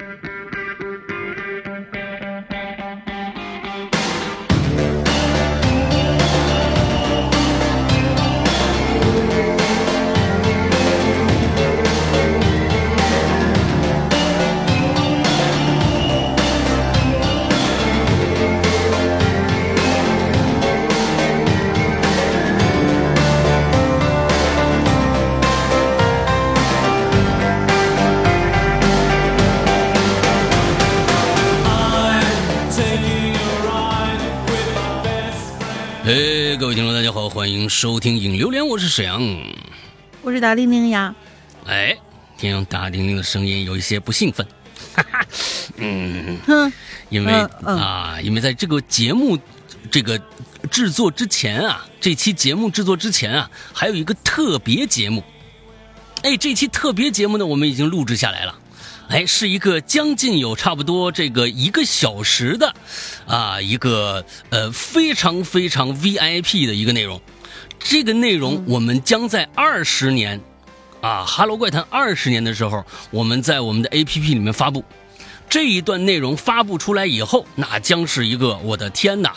嘿，各位听众，大家好，欢迎收听《影榴莲》，我是沈阳。我是大玲玲呀。哎，听大玲玲的声音有一些不兴奋，哈哈，嗯，哼，因为啊，因为在这个节目这个制作之前啊，这期节目制作之前啊，还有一个特别节目。哎，这期特别节目呢，我们已经录制下来了。哎，是一个将近有差不多这个一个小时的，啊，一个呃非常非常 VIP 的一个内容。这个内容我们将在二十年，啊，《哈喽怪谈》二十年的时候，我们在我们的 APP 里面发布。这一段内容发布出来以后，那将是一个我的天哪，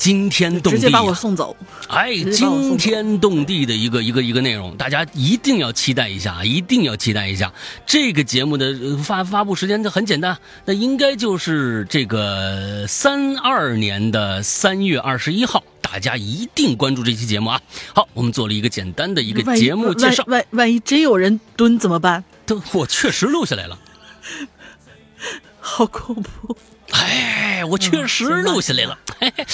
惊天动地、啊，直接把我送走。哎，惊天动地的一个一个一个内容，大家一定要期待一下，啊，一定要期待一下。这个节目的呃发发布时间就很简单，那应该就是这个三二年的三月二十一号，大家一定关注这期节目啊。好，我们做了一个简单的一个节目介绍，万万万一真有人蹲怎么办？都我确实录下来了。好恐怖！哎，我确实录下来了。嘿嘿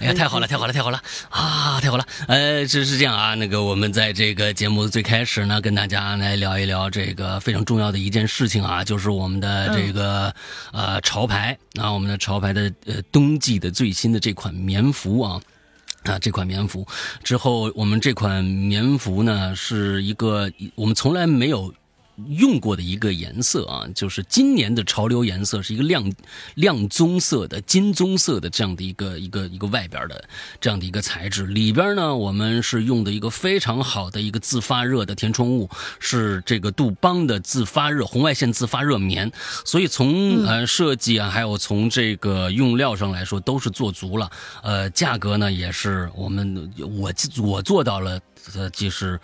哎呀，太好了，太好了，太好了啊，太好了！呃，这是这样啊，那个我们在这个节目最开始呢，跟大家来聊一聊这个非常重要的一件事情啊，就是我们的这个、呃潮牌啊，我们的潮牌的呃冬季的最新的这款棉服啊。啊，这款棉服之后，我们这款棉服呢是一个我们从来没有用过的一个颜色啊，就是今年的潮流颜色是一个亮亮棕色的金棕色的这样的一个一个一个外边的这样的一个材质，里边呢我们是用的一个非常好的一个自发热的填充物，是这个杜邦的自发热红外线自发热棉，所以从呃设计啊，还有从这个用料上来说都是做足了，呃，价格呢也是我们我我做到了，呃，就是。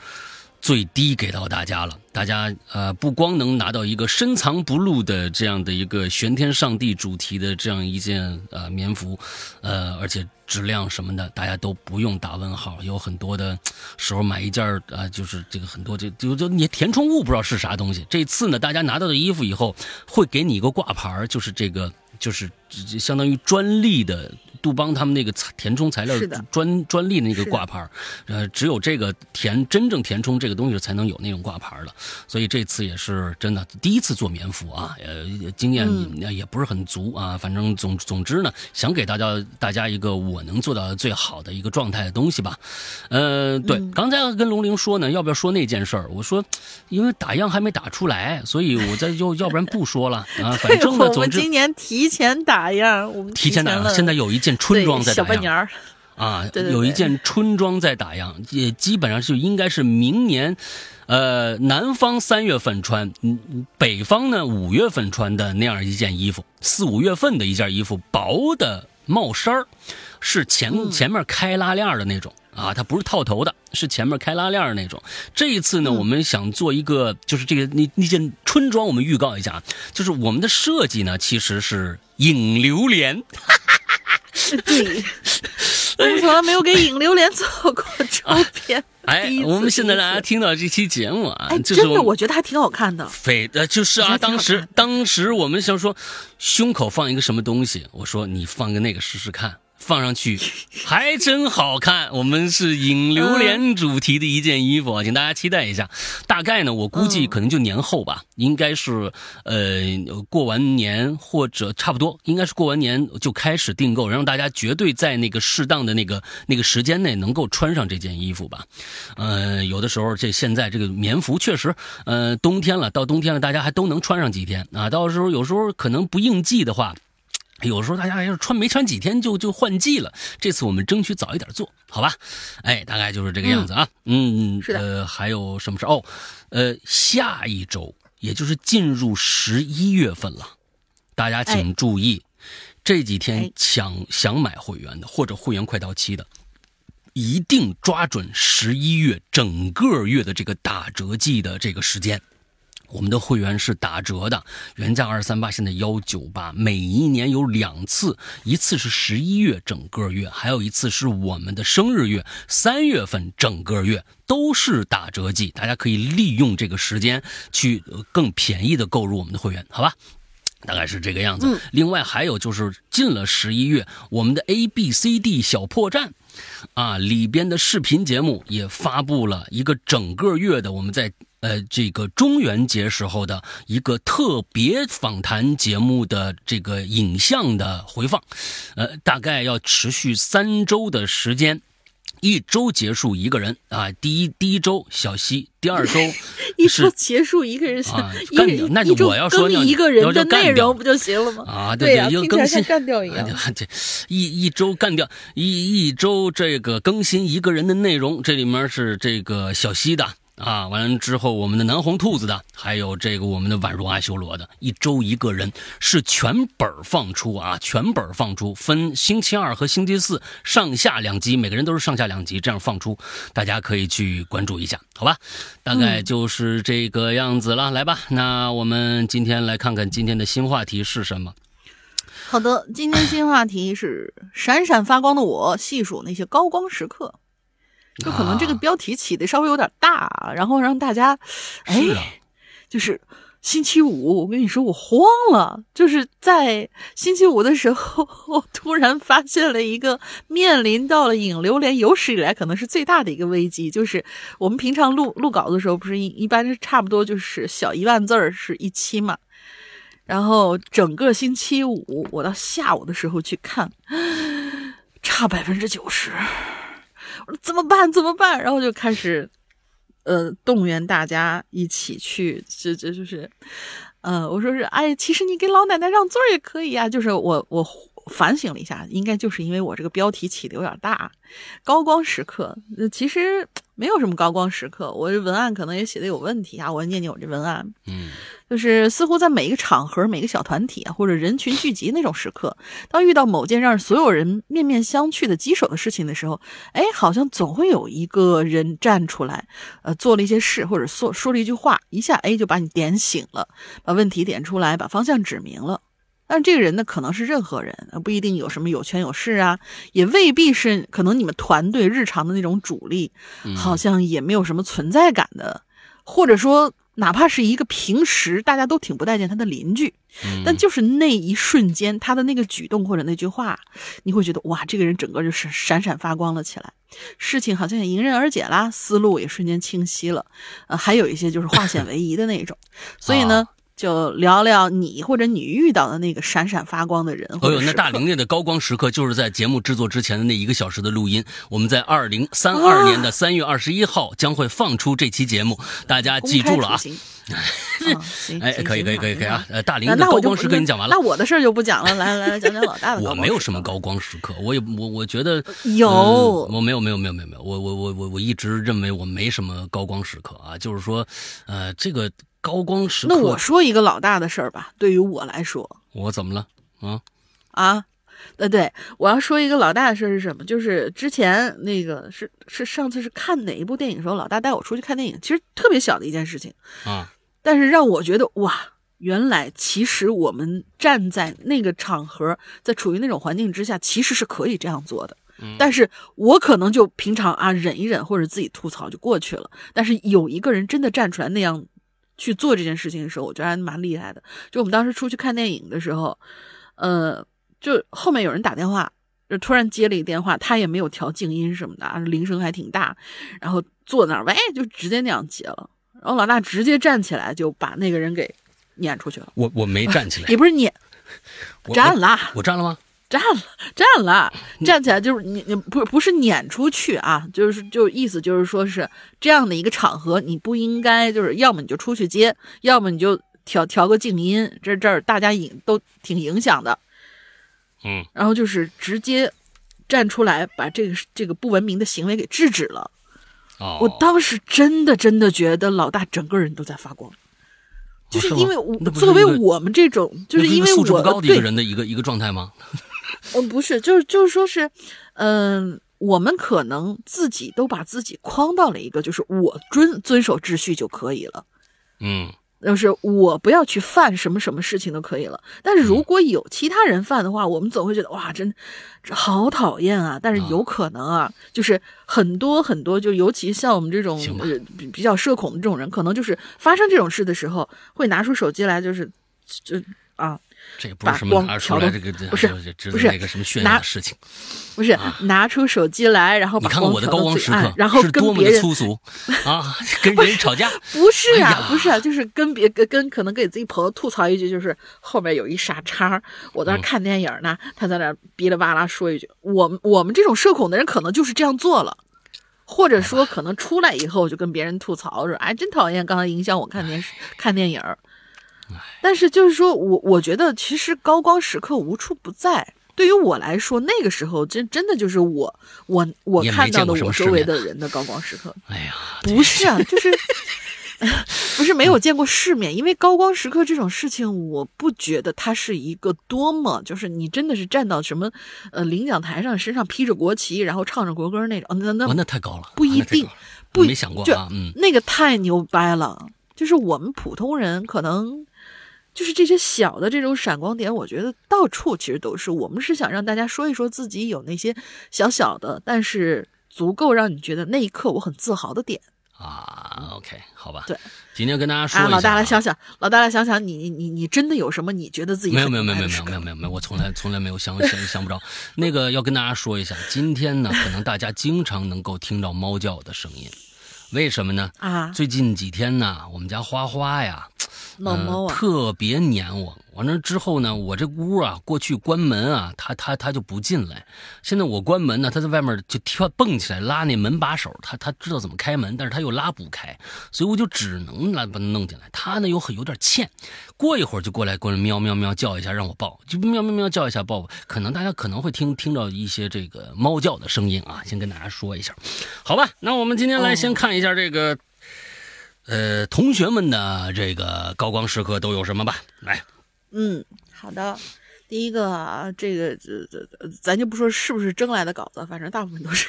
最低给到大家了，大家呃不光能拿到一个深藏不露的这样的一个玄天上帝主题的这样一件呃棉服，呃而且质量什么的大家都不用打问号，有很多的时候买一件啊、就是这个很多这就就你填充物不知道是啥东西，这次呢大家拿到的衣服以后会给你一个挂牌，就是这个就是相当于专利的。杜邦他们那个填充材料专专利的那个挂牌，呃，只有这个填真正填充这个东西才能有那种挂牌的，所以这次也是真的第一次做棉服啊，呃，经验也不是很足啊，反正总总之呢，想给大家大家一个我能做到最好的一个状态的东西吧，呃，对，刚才跟龙玲说呢，要不要说那件事儿？我说，因为打样还没打出来，所以我再要要不然不说了啊，反正呢，我们今年提前打样，我们提前打样，现在有一件。春装在打样，啊，对对对有一件春装在打样，也基本上就应该是明年，呃，南方三月份穿，嗯，北方呢五月份穿的那样一件衣服，四五月份的一件衣服，薄的帽衫儿，是前、嗯、前面开拉链的那种啊，它不是套头的，是前面开拉链的那种。这一次呢，嗯、我们想做一个，就是这个那那件春装，我们预告一下啊，就是我们的设计呢，其实是影 榴莲。对，我们从来没有给影榴莲做过 照片。哎，我们现在大家听到这期节目啊，哎，就是真的，我觉得还挺好看的。非呃，就是啊，当时当时我们想说，胸口放一个什么东西，我说你放个那个试试看。放上去 还真好看，我们是引榴莲主题的一件衣服，请大家期待一下。大概呢，我估计可能就年后吧，应该是呃过完年或者差不多，应该是过完年就开始订购，让大家绝对在那个适当的那个那个时间内能够穿上这件衣服吧。呃，有的时候这现在这个棉服确实，呃，冬天了，到冬天了，大家还都能穿上几天啊。到时候有时候可能不应季的话。有时候大家要是穿没穿几天就就换季了，这次我们争取早一点做，好吧？哎，大概就是这个样子啊。嗯，是的。呃，还有什么事？哦，呃，下一周也就是进入十一月份了，大家请注意，这几天想想买会员的或者会员快到期的，一定抓准十一月整个月的这个打折季的这个时间。我们的会员是打折的，原价二三八，现在幺九八。每一年有两次，一次是十一月整个月，还有一次是我们的生日月，三月份整个月都是打折季，大家可以利用这个时间去更便宜的购入我们的会员，好吧？大概是这个样子。另外还有就是进了十一月，我们的 A B C D 小破站。啊，里边的视频节目也发布了一个整个月的我们在呃这个中元节时候的一个特别访谈节目的这个影像的回放，呃，大概要持续三周的时间。一周结束一个人啊，第一第一周小西，第二周 一周结束一个人，啊，干掉，那就我要说一个人的内容不就行了吗？啊，对对，一个更新干掉一样，这一一周干掉一一周这个更新一个人的内容，这里面是这个小西的。啊，完了之后，我们的南红兔子的，还有这个我们的宛如阿修罗的，一周一个人是全本放出啊，全本放出，分星期二和星期四上下两集，每个人都是上下两集这样放出，大家可以去关注一下，好吧？大概就是这个样子了，来吧，那我们今天来看看今天的新话题是什么。好的，今天新话题是闪闪发光的我，细数那些高光时刻。就可能这个标题起的稍微有点大，然后让大家，哎，就是星期五，我跟你说我慌了，就是在星期五的时候，我突然发现了一个面临到了影流连有史以来可能是最大的一个危机，就是我们平常录录稿的时候，不是一一般是差不多就是小一万字儿是一期嘛，然后整个星期五我到下午的时候去看，差百分之九十。我说怎么办？怎么办？然后就开始，呃，动员大家一起去，这这就是，呃，我说是，哎，其实你给老奶奶让座也可以啊。就是我我反省了一下，应该就是因为我这个标题起的有点大，高光时刻，其实没有什么高光时刻。我这文案可能也写的有问题啊，我念念我这文案，嗯。就是似乎在每一个场合、每个小团体啊，或者人群聚集那种时刻，当遇到某件让所有人面面相觑的棘手的事情的时候，哎，好像总会有一个人站出来，呃，做了一些事，或者说说了一句话，一下哎就把你点醒了，把问题点出来，把方向指明了。但这个人呢，可能是任何人，不一定有什么有权有势啊，也未必是可能你们团队日常的那种主力，好像也没有什么存在感的，或者说。哪怕是一个平时大家都挺不待见他的邻居，但就是那一瞬间，他的那个举动或者那句话，你会觉得哇，这个人整个就是闪闪发光了起来，事情好像也迎刃而解啦，思路也瞬间清晰了，呃，还有一些就是化险为夷的那种，所以呢。就聊聊你或者你遇到的那个闪闪发光的人。哦呦，那大玲玲的高光时刻就是在节目制作之前的那一个小时的录音。我们在二零三二年的三月二十一号将会放出这期节目，大家记住了啊。哎，可以可以可以可以啊。呃，大玲的高光时刻你讲完了，那我的事儿就不讲了。来来来，讲讲老大的。我没有什么高光时刻，我也我我觉得有，我没有没有没有没有没有，我我我我我一直认为我没什么高光时刻啊，就是说，呃，这个。高光时刻。那我说一个老大的事儿吧，对于我来说，我怎么了？啊啊，呃，对，我要说一个老大的事儿是什么？就是之前那个是是上次是看哪一部电影的时候，老大带我出去看电影，其实特别小的一件事情啊，但是让我觉得哇，原来其实我们站在那个场合，在处于那种环境之下，其实是可以这样做的。但是我可能就平常啊忍一忍，或者自己吐槽就过去了。但是有一个人真的站出来那样。去做这件事情的时候，我觉得还蛮厉害的。就我们当时出去看电影的时候，呃，就后面有人打电话，就突然接了一个电话，他也没有调静音什么的，铃声还挺大，然后坐那儿，喂，就直接那样接了。然后老大直接站起来就把那个人给撵出去了。我我没站起 来，也不是撵，站了。我站了吗？站了，站了，站起来就是你，你不不是撵出去啊，就是就意思就是说是这样的一个场合，你不应该就是要么你就出去接，要么你就调调个静音，这这儿大家影都挺影响的，嗯，然后就是直接站出来把这个这个不文明的行为给制止了。哦，我当时真的真的觉得老大整个人都在发光。就是因为我作为我们这种，就是因为我高的一个对，人的一个一个状态吗？嗯，不是，就是就是说是，嗯、我们可能自己都把自己框到了一个，就是我遵遵守秩序就可以了。嗯就是我不要去犯什么什么事情都可以了，但是嗯如果有其他人犯的话，我们总会觉得哇，真这好讨厌啊！但是啊有可能啊，就是很多很多，就尤其像我们这种比较社恐的这种人，可能就是发生这种事的时候，会拿出手机来，就是就啊，这也不是什么拿出来这个不是不是得那个什么炫耀事情。不是、拿出手机来，然后把光看我的高调到最光时刻，暗然后是多么的跟别人粗俗 啊！跟人吵架，不是啊，哎不是啊，就是跟别跟跟可能给自己朋友吐槽一句，就是后面有一傻叉，我在那嗯看电影呢，他在那哔哩吧啦说一句，我们我们这种社恐的人可能就是这样做了。或者说，可能出来以后就跟别人吐槽说：“哎，真讨厌，刚才影响我看电视、看电影儿。”但是就是说我我觉得，其实高光时刻无处不在。对于我来说，那个时候真真的就是我我我看到的我周围的人的高光时刻。哎呀，不是啊，就是 不是没有见过世面，因为高光时刻这种事情，我不觉得它是一个多么就是你真的是站到什么呃领奖台上，身上披着国旗，然后唱着国歌那种，哦那那我那太高了，不一定不没想过就啊，嗯，那个太牛掰了。就是我们普通人可能就是这些小的这种闪光点，我觉得到处其实都是。我们是想让大家说一说自己有那些小小的，但是足够让你觉得那一刻我很自豪的点。啊，OK，好吧，对，今天跟大家说啊，一下、老大来想想，老大来想想，你你你你真的有什么你觉得自己没有没有没有没有没有没有没有，我从来从来没有想想想不着。那个要跟大家说一下，今天呢，可能大家经常能够听到猫叫的声音，为什么呢？啊，最近几天呢，我们家花花呀，呃、老猫啊，特别黏我。完了之后呢，我这屋啊，过去关门啊，它它它就不进来。现在我关门呢，它在外面就跳蹦起来拉那门把手，它它知道怎么开门，但是它又拉不开，所以我就只能来把它弄进来。它呢又很有点欠，过一会儿就过来过来喵喵喵叫一下让我抱，就喵喵喵叫一下抱。可能大家可能会听听到一些这个猫叫的声音啊，先跟大家说一下，好吧？那我们今天来先看一下这个。呃，同学们的这个高光时刻都有什么吧？来，嗯，好的。第一个啊，这个这这，咱就不说是不是征来的稿子，反正大部分都是，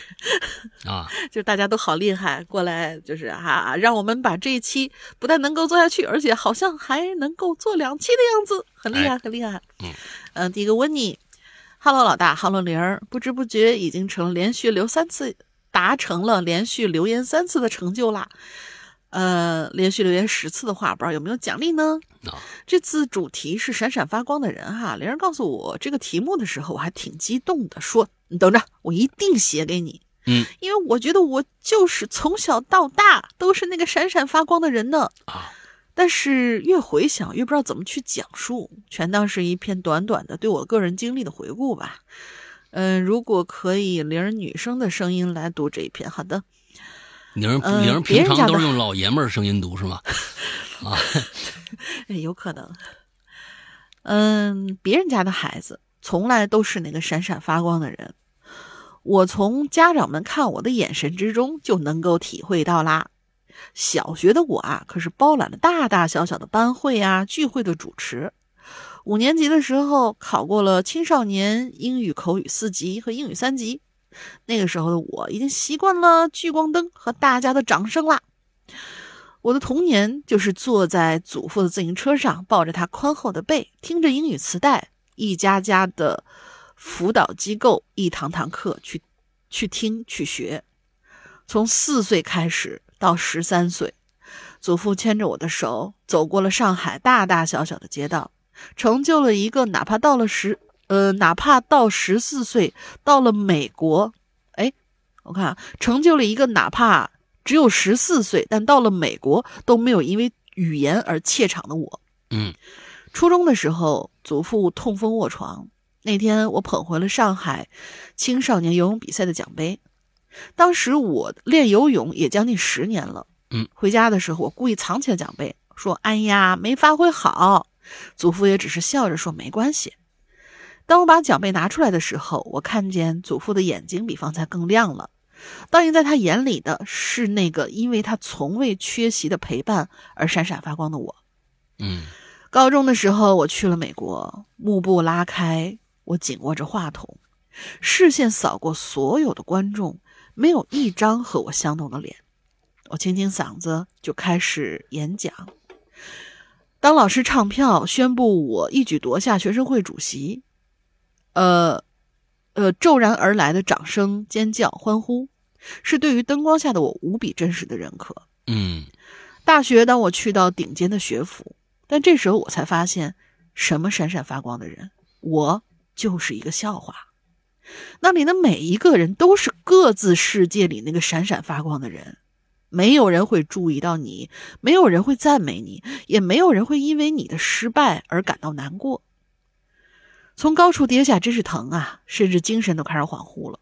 啊，就大家都好厉害，过来就是啊，让我们把这一期不但能够做下去，而且好像还能够做两期的样子，很厉害，很厉害。嗯嗯、第一个温妮，Hello 老大，Hello 玲儿，不知不觉已经成连续留三次，达成了连续留言三次的成就啦。呃，连续留言十次的话，不知道有没有奖励呢？啊，这次主题是闪闪发光的人哈。玲儿告诉我这个题目的时候，我还挺激动的，说你等着，我一定写给你。嗯，因为我觉得我就是从小到大都是那个闪闪发光的人呢。啊，但是越回想越不知道怎么去讲述，全当是一篇短短的对我个人经历的回顾吧。嗯，如果可以，玲儿女生的声音来读这一篇，好的。玲儿嗯玲儿平别人家的常都是用老爷们儿声音读是吗？啊，哎有可能。嗯，别人家的孩子从来都是那个闪闪发光的人，我从家长们看我的眼神之中就能够体会到啦。小学的我啊，可是包揽了大大小小的班会啊、聚会的主持。五年级的时候考过了青少年英语口语四级和英语三级，那个时候的我已经习惯了聚光灯和大家的掌声啦。我的童年就是坐在祖父的自行车上，抱着他宽厚的背，听着英语磁带，一家家的辅导机构，一堂堂课去去听去学。从四岁开始到十三岁，祖父牵着我的手走过了上海大大小小的街道，成就了一个哪怕到了十呃，哪怕到十四岁到了美国，哎，我看啊，成就了一个哪怕只有十四岁，但到了美国都没有因为语言而怯场的我。嗯，初中的时候，祖父痛风卧床，那天我捧回了上海青少年游泳比赛的奖杯。当时我练游泳也将近十年了，嗯，回家的时候我故意藏起了奖杯，说：“哎呀，没发挥好。”祖父也只是笑着说：“没关系。”当我把奖杯拿出来的时候，我看见祖父的眼睛比方才更亮了。倒映在他眼里的是那个因为他从未缺席的陪伴而闪闪发光的我。嗯高中的时候，我去了美国，幕布拉开，我紧握着话筒，视线扫过所有的观众，没有一张和我相同的脸。我清清嗓子就开始演讲。当老师唱票宣布我一举夺下学生会主席，呃，呃，骤然而来的掌声、尖叫、欢呼，是对于灯光下的我无比真实的认可。嗯大学，当我去到顶尖的学府，但这时候我才发现，什么闪闪发光的人，我就是一个笑话。那里的每一个人都是各自世界里那个闪闪发光的人，没有人会注意到你，没有人会赞美你，也没有人会因为你的失败而感到难过。从高处跌下真是疼啊，甚至精神都开始恍惚了。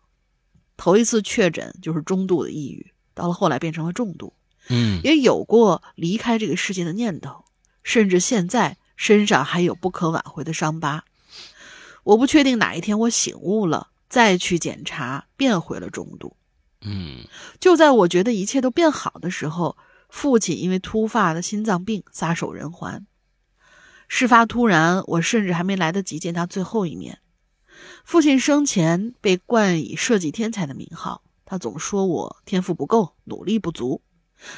头一次确诊就是中度的抑郁，到了后来变成了重度。嗯也有过离开这个世界的念头，甚至现在身上还有不可挽回的伤疤。我不确定哪一天我醒悟了，再去检查，变回了中度。嗯就在我觉得一切都变好的时候，父亲因为突发的心脏病撒手人寰。事发突然，我甚至还没来得及见他最后一面。父亲生前被冠以设计天才的名号，他总说我天赋不够，努力不足，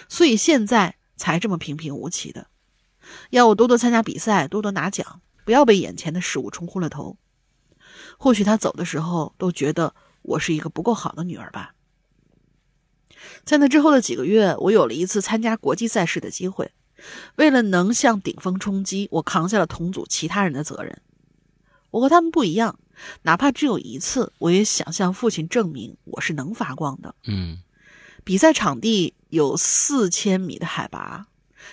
所以现在才这么平平无奇的。要我多多参加比赛，多多拿奖，不要被眼前的事物冲昏了头。或许他走的时候都觉得我是一个不够好的女儿吧。在那之后的几个月，我有了一次参加国际赛事的机会。为了能向顶峰冲击，我扛下了同组其他人的责任。我和他们不一样，哪怕只有一次，我也想向父亲证明我是能发光的。嗯比赛场地有四千米的海拔，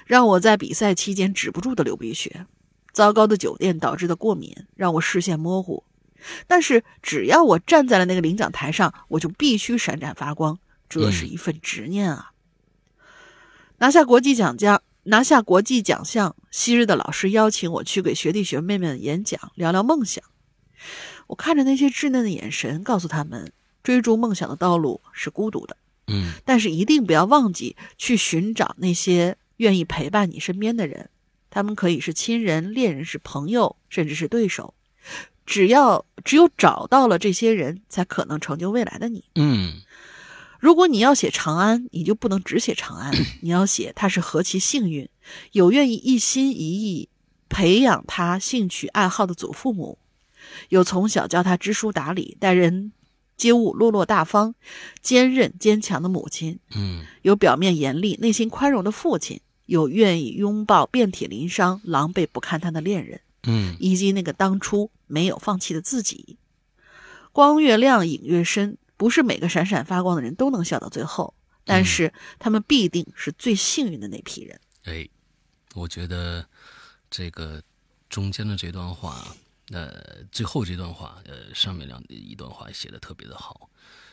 让我在比赛期间止不住的流鼻血。糟糕的酒店导致的过敏让我视线模糊，但是只要我站在了那个领奖台上，我就必须闪闪发光。这是一份执念啊！拿下国际奖项，拿下国际奖项，昔日的老师邀请我去给学弟学妹们演讲，聊聊梦想。我看着那些稚嫩的眼神，告诉他们，追逐梦想的道路是孤独的。嗯但是一定不要忘记去寻找那些愿意陪伴你身边的人，他们可以是亲人、恋人、是朋友，甚至是对手。只要只有找到了这些人，才可能成就未来的你。嗯如果你要写长安，你就不能只写长安，你要写他是何其幸运，有愿意一心一意培养他兴趣爱好的祖父母，有从小教他知书达理、待人接物落落大方、坚韧坚强的母亲，嗯。有表面严厉、内心宽容的父亲，有愿意拥抱遍体鳞伤、狼狈不堪他的恋人，嗯。以及那个当初没有放弃的自己。光越亮，影越深，不是每个闪闪发光的人都能笑到最后，但是他们必定是最幸运的那批人。哎，我觉得这个中间的这段话，呃，最后这段话，呃，上面两一段话写的特别的好，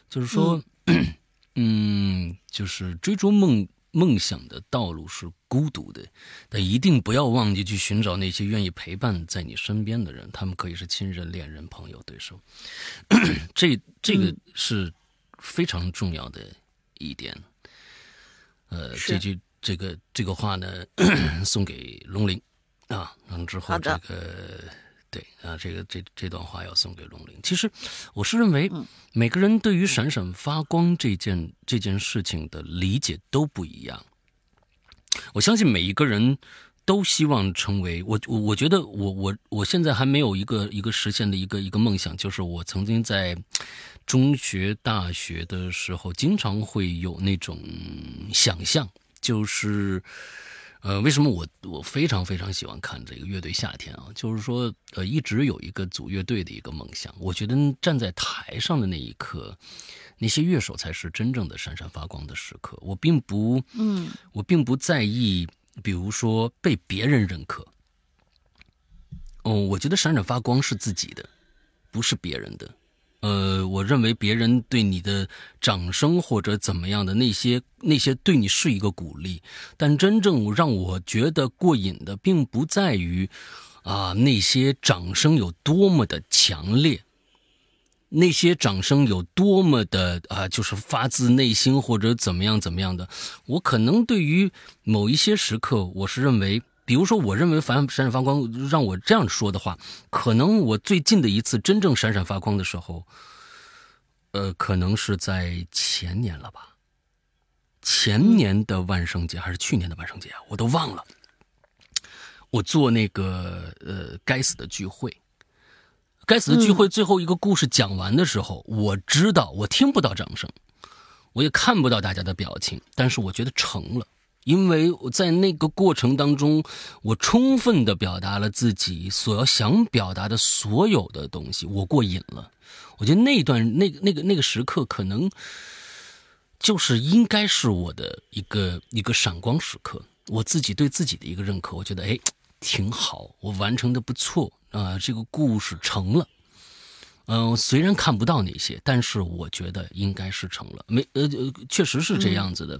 就是说，嗯就是追逐梦梦想的道路是孤独的，但一定不要忘记去寻找那些愿意陪伴在你身边的人，他们可以是亲人、恋人、朋友、对手，这这个是非常重要的一点。呃，这句这个这个话呢，送给龙鳞。啊，然后之后这个对啊，这个这这段话要送给龙玲。其实我是认为嗯，每个人对于闪闪发光这件这件事情的理解都不一样。我相信每一个人都希望成为我我我觉得我我我现在还没有一个一个实现的一个一个梦想，就是我曾经在中学、大学的时候，经常会有那种想象，就是呃，为什么我我非常非常喜欢看这个乐队夏天啊？就是说，呃，一直有一个组乐队的一个梦想。我觉得站在台上的那一刻，那些乐手才是真正的闪闪发光的时刻。我并不，嗯，我并不在意，比如说被别人认可。哦，我觉得闪闪发光是自己的，不是别人的。呃，我认为别人对你的掌声或者怎么样的那些那些对你是一个鼓励，但真正让我觉得过瘾的，并不在于啊那些掌声有多么的强烈，那些掌声有多么的啊，就是发自内心或者怎么样怎么样的。我可能对于某一些时刻，我是认为比如说，我认为闪闪闪发光，让我这样说的话，可能我最近的一次真正闪闪发光的时候，呃，可能是在前年了吧？前年的万圣节还是去年的万圣节啊？我都忘了。我做那个呃该死的聚会，该死的聚会最后一个故事讲完的时候，我知道我听不到掌声，我也看不到大家的表情，但是我觉得成了。因为我在那个过程当中，我充分的表达了自己所要想表达的所有的东西，我过瘾了。我觉得那段那个那个那个时刻，可能就是应该是我的一个一个闪光时刻，我自己对自己的一个认可。我觉得哎，挺好，我完成的不错啊，这个故事成了。嗯，虽然看不到那些，但是我觉得应该是成了。没呃呃，确实是这样子的。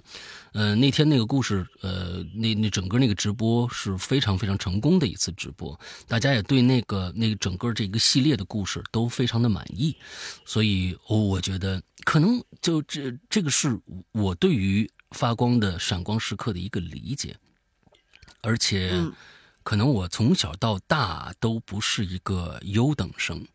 嗯，那天那个故事，呃，那那整个那个直播是非常非常成功的一次直播，大家也对那个那个整个这个系列的故事都非常的满意，所以我觉得可能就这这个是我对于发光的闪光时刻的一个理解，而且可能我从小到大都不是一个优等生。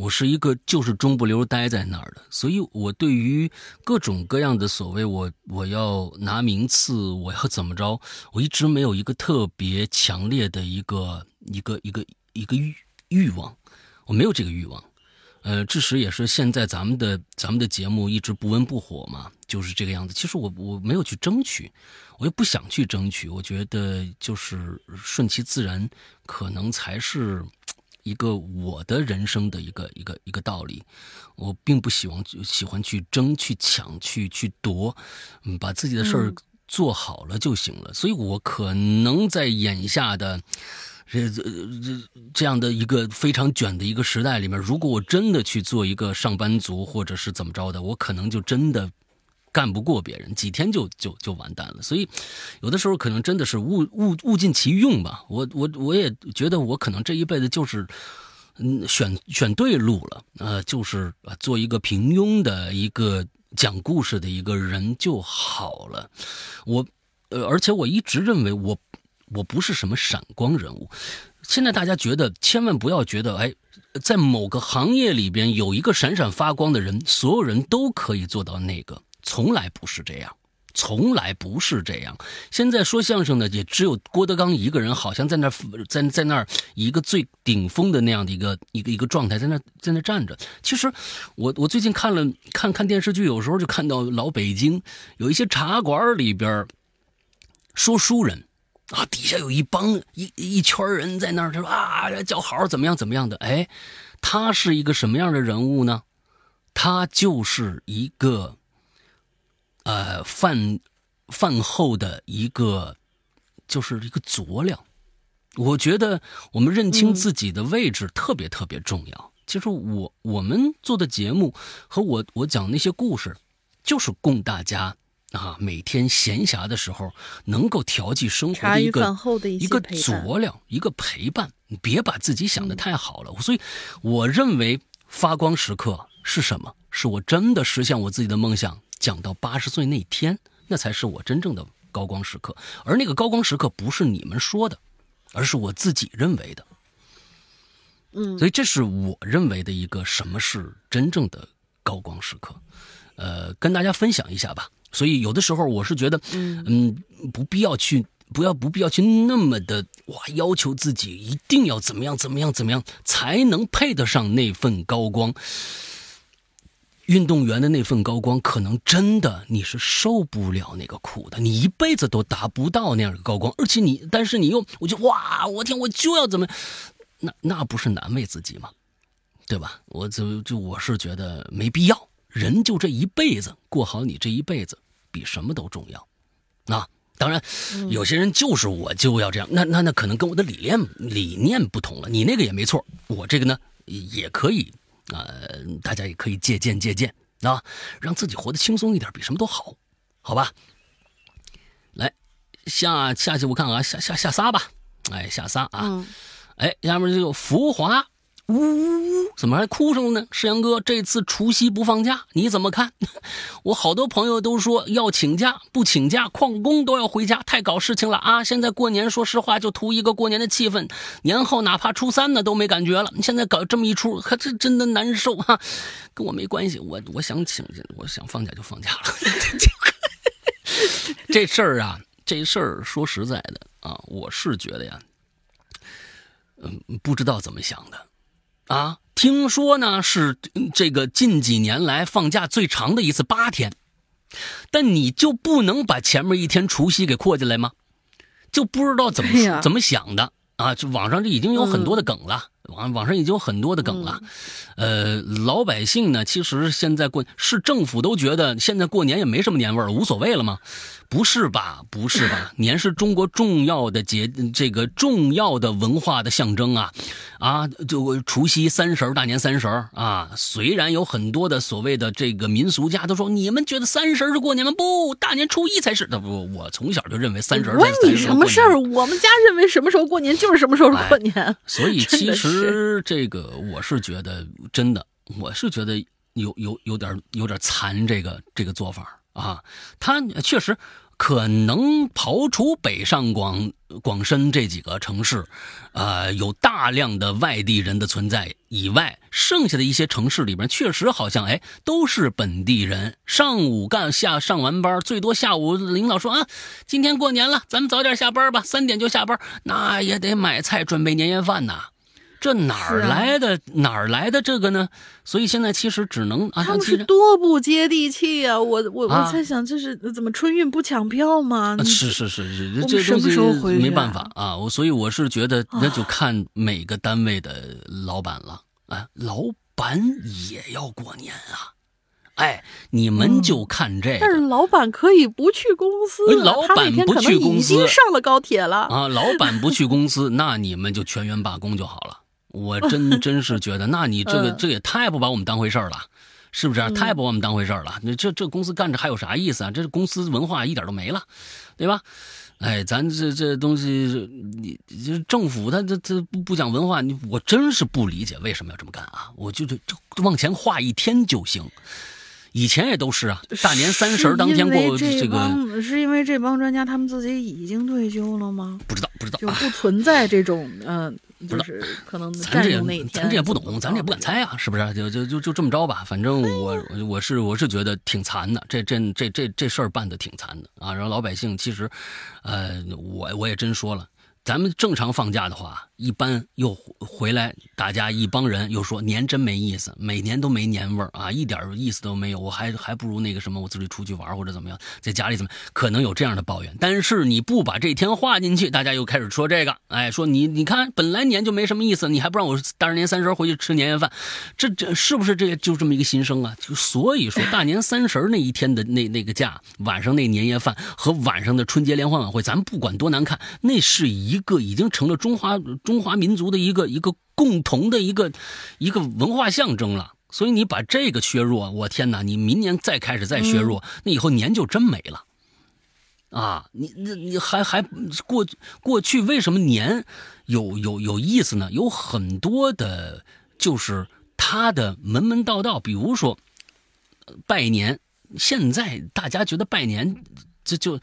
我是一个就是中不溜待在那儿的，所以我对于各种各样的所谓我我要拿名次，我要怎么着，我一直没有一个特别强烈的一个一个一个一个欲欲望，我没有这个欲望，呃，致使也是现在咱们的咱们的节目一直不温不火嘛，就是这个样子。其实我我没有去争取，我也不想去争取，我觉得就是顺其自然，可能才是。一个我的人生的一个一个一个道理，我并不喜欢喜欢去争、去抢、去去夺，嗯，把自己的事儿做好了就行了。所以我可能在眼下的这这这这样的一个非常卷的一个时代里面，如果我真的去做一个上班族或者是怎么着的，我可能就真的。干不过别人，几天就就就完蛋了。所以，有的时候可能真的是物物物尽其用吧。我我我也觉得我可能这一辈子就是，嗯，选选对路了。呃，就是做一个平庸的一个讲故事的一个人就好了。我，呃，而且我一直认为我我不是什么闪光人物。现在大家觉得千万不要觉得，哎，在某个行业里边有一个闪闪发光的人，所有人都可以做到那个。从来不是这样，从来不是这样。现在说相声的也只有郭德纲一个人，好像在那儿在在那儿一个最顶峰的那样的一个一个一个状态，在那在那站着。其实，我我最近看了看看电视剧，有时候就看到老北京有一些茶馆里边说书人啊，底下有一帮一一圈人在那儿说啊叫好怎么样怎么样的。哎，他是一个什么样的人物呢？他就是一个。呃，饭饭后的一个就是一个佐料。我觉得我们认清自己的位置特别特别重要。其实我我们做的节目和我我讲那些故事，就是供大家啊每天闲暇的时候能够调剂生活的一个一个佐料，一个陪伴。你别把自己想的太好了。所以我认为发光时刻是什么？是我真的实现我自己的梦想。讲到八十岁那天，那才是我真正的高光时刻。而那个高光时刻不是你们说的，而是我自己认为的。嗯，所以这是我认为的一个什么是真正的高光时刻，呃，跟大家分享一下吧。所以有的时候我是觉得，嗯，不必要去，不要不必要去那么的哇，要求自己一定要怎么样怎么样怎么样才能配得上那份高光。运动员的那份高光，可能真的你是受不了那个苦的，你一辈子都达不到那样的高光，而且你，但是你又，我就哇，我天，我就要怎么，那那不是难为自己吗？对吧？我就就我是觉得没必要，人就这一辈子，过好你这一辈子比什么都重要。那当然，有些人就是我就要这样，那那那可能跟我的理念理念不同了。你那个也没错，我这个呢也可以。呃，大家也可以借鉴借鉴啊，让自己活得轻松一点，比什么都好，好吧？来下下去，我看啊，下下下仨吧，哎，下仨啊，哎，下面这个浮华呜呜呜怎么还哭上了呢？世阳哥，这次除夕不放假，你怎么看？我好多朋友都说要请假，不请假旷工都要回家，太搞事情了啊！现在过年，说实话就图一个过年的气氛，年后哪怕初三呢都没感觉了。现在搞这么一出，可这真的难受哈。跟我没关系，我我想请，我想放假就放假了。这事儿啊，这事儿说实在的啊，我是觉得呀。嗯，不知道怎么想的，啊，听说呢是这个近几年来放假最长的一次八天，但你就不能把前面一天除夕给扩进来吗？就不知道怎么怎么想的啊！就网上这已经有很多的梗了。网网上已经有很多的梗了，呃，老百姓呢，其实现在过是政府都觉得现在过年也没什么年味儿，无所谓了吗？不是吧？不是吧？年是中国重要的节，这个重要的文化的象征啊，啊，就除夕、三十、大年三十啊。虽然有很多的所谓的这个民俗家都说，你们觉得三十是过年吗？不，大年初一才是。那不，我从小就认为三十。问你什么事儿？我们家认为什么时候过年就是什么时候过年。所以。其实这个我是觉得真的，我是觉得有有有点有点残这个这个做法啊，他确实。可能刨除北上广广深这几个城市，呃，有大量的外地人的存在以外，剩下的一些城市里边，确实好像哎都是本地人。上午干下上完班，最多下午领导说啊，今天过年了，咱们早点下班吧，三点就下班，那也得买菜准备年夜饭呐。这哪儿来的哪儿来的这个呢？所以现在其实只能啊，他们是多不接地气啊！我我我在想，这是怎么春运不抢票吗？是是是是，这东西没办法啊！我所以我是觉得，那就看每个单位的老板了啊，老板也要过年啊！哎，你们就看这个。但是老板可以不去公司，老板不去公司，已经上了高铁了啊！老板不去 公司，那你们就全员罢工就好了。我真真是觉得，那你这个这也太不把我们当回事儿了，是不是？太不把我们当回事儿了。你这这公司干着还有啥意思啊？这公司文化一点都没了，对吧？哎，咱这这东西，你就是政府，他这这不不讲文化，你我真是不理解为什么要这么干啊！我就这这往前画一天就行。以前也都是啊，大年三十当天过这个，是因为这帮专家他们自己已经退休了吗？不知道，不知道，就不存在这种嗯，就是可能咱这也咱这也不懂，咱这也不敢猜啊，是不是？就就就就这么着吧，反正我我是我是觉得挺残的，这这这这这事儿办的挺残的啊。然后老百姓其实，呃，我我也真说了。咱们正常放假的话，一般又回来，大家一帮人又说年真没意思，每年都没年味儿啊，一点意思都没有。我还还不如那个什么，我自己出去玩或者怎么样，在家里怎么可能有这样的抱怨？但是你不把这天划进去，大家又开始说这个，哎，说你你看本来年就没什么意思，你还不让我大年三十回去吃年夜饭，这这是不是这就这么一个心声啊？就所以说大年三十那一天的那那个假，晚上那年夜饭和晚上的春节联欢晚会，咱不管多难看，那是一。一个已经成了中华中华民族的一个一个共同的一个一个文化象征了，所以你把这个削弱，我天哪！你明年再开始再削弱，那以后年就真没了啊！你那你还还过过去为什么年有有有意思呢？有很多的，就是他的门门道道，比如说拜年，现在大家觉得拜年这就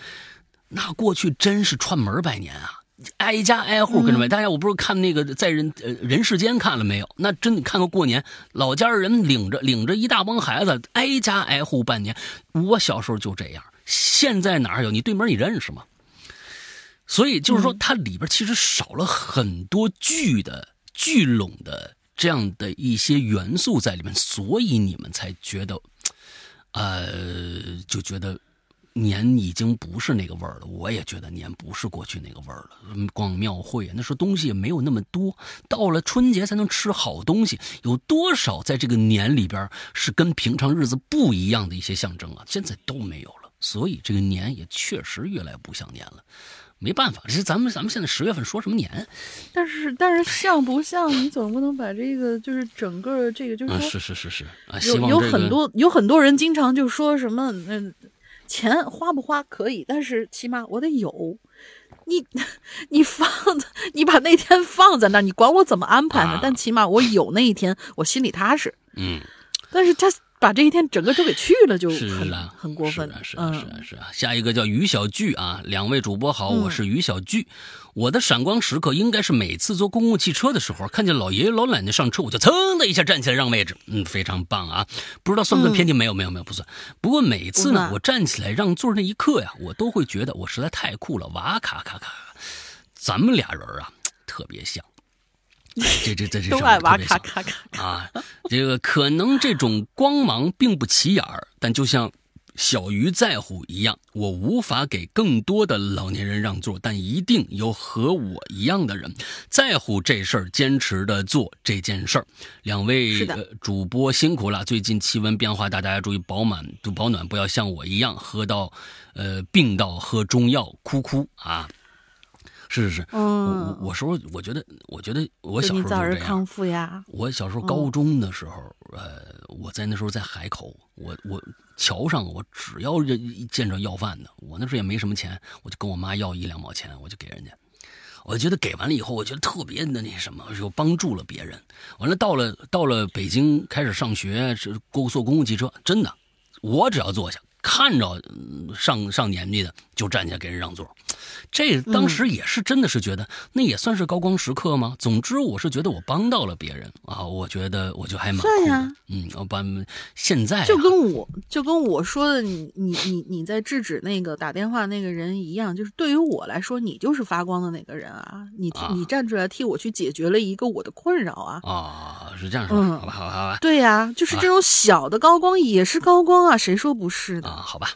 那过去真是串门拜年啊。挨家挨户跟着拜，大家我不是看那个在人呃人世间看了没有？那真的看到过年，老家人领着领着一大帮孩子挨家挨户拜年。我小时候就这样，现在哪有？你对门你认识吗？所以就是说，它里边其实少了很多聚的聚拢的这样的一些元素在里面，所以你们才觉得，呃，就觉得。年已经不是那个味儿了，我也觉得年不是过去那个味儿了。逛庙会那时候东西也没有那么多，到了春节才能吃好东西，有多少在这个年里边是跟平常日子不一样的一些象征啊？现在都没有了，所以这个年也确实越来越不像年了。没办法，这是咱们咱们现在十月份说什么年？但是但是像不像？你总不能把这个就是整个这个就是是是是是啊，有有很多有很多人经常就说什么嗯。钱花不花可以，但是起码我得有，你 你放你把那天放在那儿，你管我怎么安排呢？啊但起码我有那一天，我心里踏实。嗯，但是他把这一天整个都给去了，就是很，很过分。是啊，是啊，是嗯啊，是啊。下一个叫于小聚啊，两位主播好，嗯我是于小聚。我的闪光时刻应该是每次坐公共汽车的时候，看见老爷爷老奶奶上车，我就噌的一下站起来让位置，嗯，非常棒啊。不知道算不算偏题？没有，没有，没有，不算。不过每次呢，我站起来让座那一刻呀，我都会觉得我实在太酷了，哇咔咔咔，咱们俩人啊，特别像。哎 这这这这都特别像咔咔咔。啊，这个可能这种光芒并不起眼儿，但就像小鱼在乎一样，我无法给更多的老年人让座，但一定有和我一样的人在乎这事儿，坚持的做这件事儿。两位呃主播辛苦了，最近气温变化大，大家注意保暖，保暖，不要像我一样喝到呃病到喝中药哭哭啊。是是是，我嗯我，我说，我觉得，我觉得我小时候就是这样日康复呀！我小时候高中的时候，呃，我在那时候在海口，我我桥上，我只要一见着要饭的，我那时候也没什么钱，我就跟我妈要一两毛钱，我就给人家。我觉得给完了以后，我觉得特别的那什么，就帮助了别人。完了，到了到了北京开始上学，是公坐公共汽车，真的，我只要坐下，看着嗯上上年纪的就站起来给人让座。这当时也是真的是觉得、那也算是高光时刻吗？总之，我是觉得我帮到了别人啊，我觉得我就还蛮酷的。算呀嗯，我把现在、啊、就跟我就跟我说的你你你你在制止那个打电话那个人一样，就是对于我来说，你就是发光的那个人啊！你你站出来替我去解决了一个我的困扰啊！啊是这样说，嗯好吧，好吧，好吧，对呀、就是这种小的高光也是高光啊，谁说不是的？啊，好吧。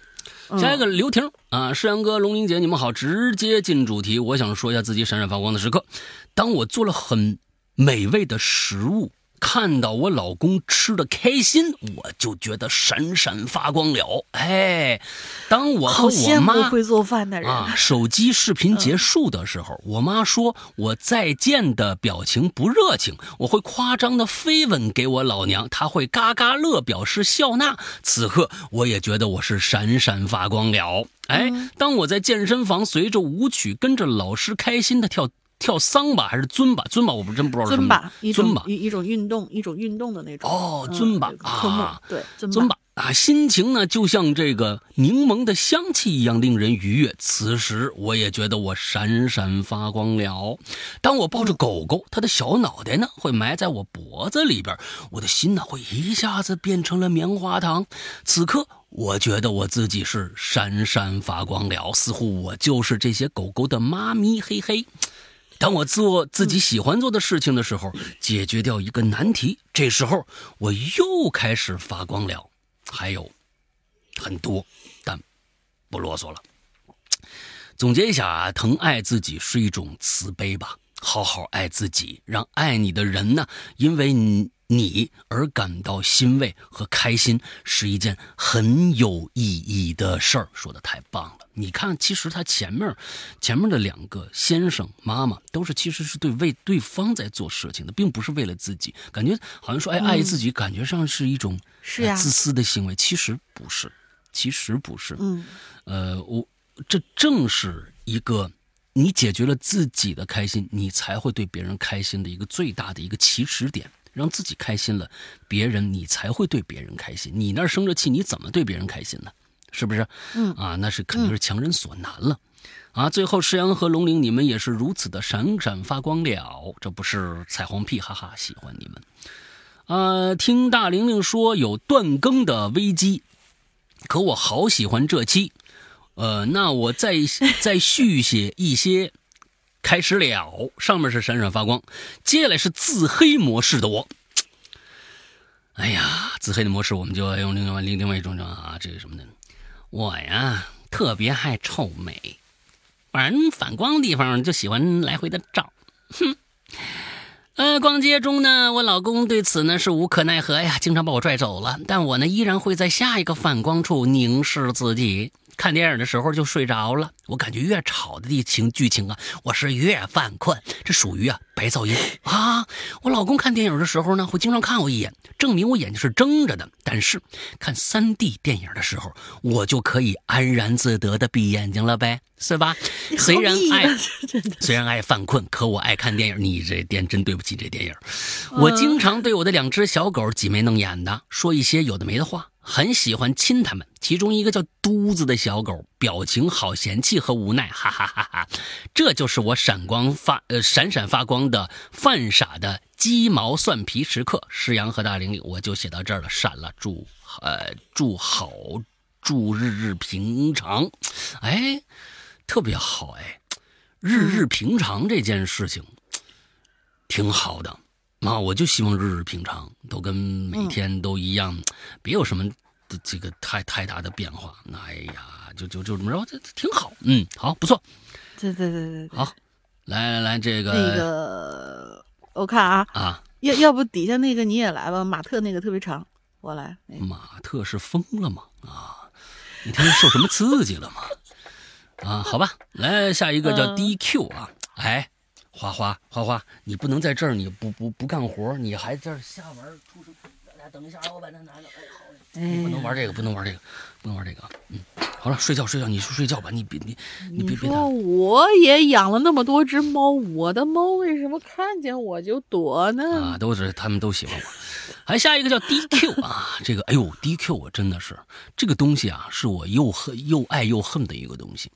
嗯下一个刘婷啊，世阳哥、龙玲姐，你们好，直接进主题。我想说一下自己闪闪发光的时刻。当我做了很美味的食物，看到我老公吃的开心，我就觉得闪闪发光了。哎，当我和我妈会做饭的人。啊，手机视频结束的时候，我妈说我再见的表情不热情，我会夸张的飞吻给我老娘，她会嘎嘎乐表示笑纳。此刻我也觉得我是闪闪发光了。哎，当我在健身房随着舞曲跟着老师开心的跳跳桑巴还是尊巴，尊巴我不真不知道是什么尊巴，一尊巴一一种运动，一种运动的那种哦嗯尊巴啊对尊尊巴啊，心情呢就像这个柠檬的香气一样令人愉悦。此时我也觉得我闪闪发光了。当我抱着狗狗，它的小脑袋呢会埋在我脖子里边，我的心呢会一下子变成了棉花糖。此刻我觉得我自己是闪闪发光了，似乎我就是这些狗狗的妈咪，嘿嘿。当我做自己喜欢做的事情的时候，解决掉一个难题，这时候我又开始发光了。还有很多，但不啰嗦了。总结一下啊，疼爱自己是一种慈悲吧，好好爱自己，让爱你的人呢，因为你你而感到欣慰和开心，是一件很有意义的事儿。说的太棒了！你看，其实他前面前面的两个先生妈妈都是其实是对为对方在做事情的，并不是为了自己。感觉好像说，哎，爱自己，感觉上是一种是啊呃自私的行为，其实不是，其实不是。嗯呃，我这正是一个你解决了自己的开心，你才会对别人开心的一个最大的一个起始点。让自己开心了，别人你才会对别人开心。你那儿生着气，你怎么对别人开心呢？是不是？嗯啊，那是肯定是强人所难了。啊，最后石阳和龙玲，你们也是如此的闪闪发光了，这不是彩虹屁，哈哈，喜欢你们。啊，听大玲玲说有断更的危机，可我好喜欢这期，呃，那我再 再续写一些，开始了，上面是闪闪发光，接下来是自黑模式的我。哎呀，自黑的模式我们就要用另外另另外一种啊，这个什么呢？我呀特别爱臭美，反正反光的地方就喜欢来回的照，哼。呃，逛街中呢，我老公对此呢是无可奈何呀，经常把我拽走了。但我呢依然会在下一个反光处凝视自己，看电影的时候就睡着了。我感觉越吵的剧情剧情啊，我是越犯困，这属于啊白噪音啊。我老公看电影的时候呢，会经常看我一眼，证明我眼睛是睁着的。但是看三 D 电影的时候，我就可以安然自得的闭眼睛了呗，是吧？虽然爱 虽然爱犯困，可我爱看电影。你这电真对不起这电影。我经常对我的两只小狗挤眉弄眼的，说一些有的没的话。很喜欢亲他们，其中一个叫嘟子的小狗，表情好嫌弃和无奈，哈哈哈哈！这就是我闪光发呃闪闪发光的犯傻的鸡毛蒜皮时刻。诗阳和大玲玲，我就写到这儿了，闪了，祝呃祝好，祝日日平常，哎，特别好哎，日日平常这件事情挺好的。啊，我就希望日日平常，都跟每天都一样，别有什么这个太太大的变化。哎呀，就就就这么着，这挺好。嗯，好，不错。对对对对，好，来来来，这个那个，我看啊啊，要要不底下那个你也来吧，马特那个特别长，我来。马特是疯了吗？啊，你天天受什么刺激了吗？啊，好吧，来下一个叫 DQ 啊，哎。花花花花，你不能在这儿，你不不不干活，你还在这瞎玩出声。来，等一下，我把它拿走。哎，好嘞。你不能玩这个，不能玩这个，不能玩这个。嗯，好了，睡觉睡觉，你去睡觉吧。你别你你别别。说我也养了那么多只猫，我的猫为什么看见我就躲呢？啊，都是他们都喜欢我。还下一个叫 DQ 啊，这个哎呦 DQ 我真的是这个东西啊，是我又恨又爱又恨的一个东西。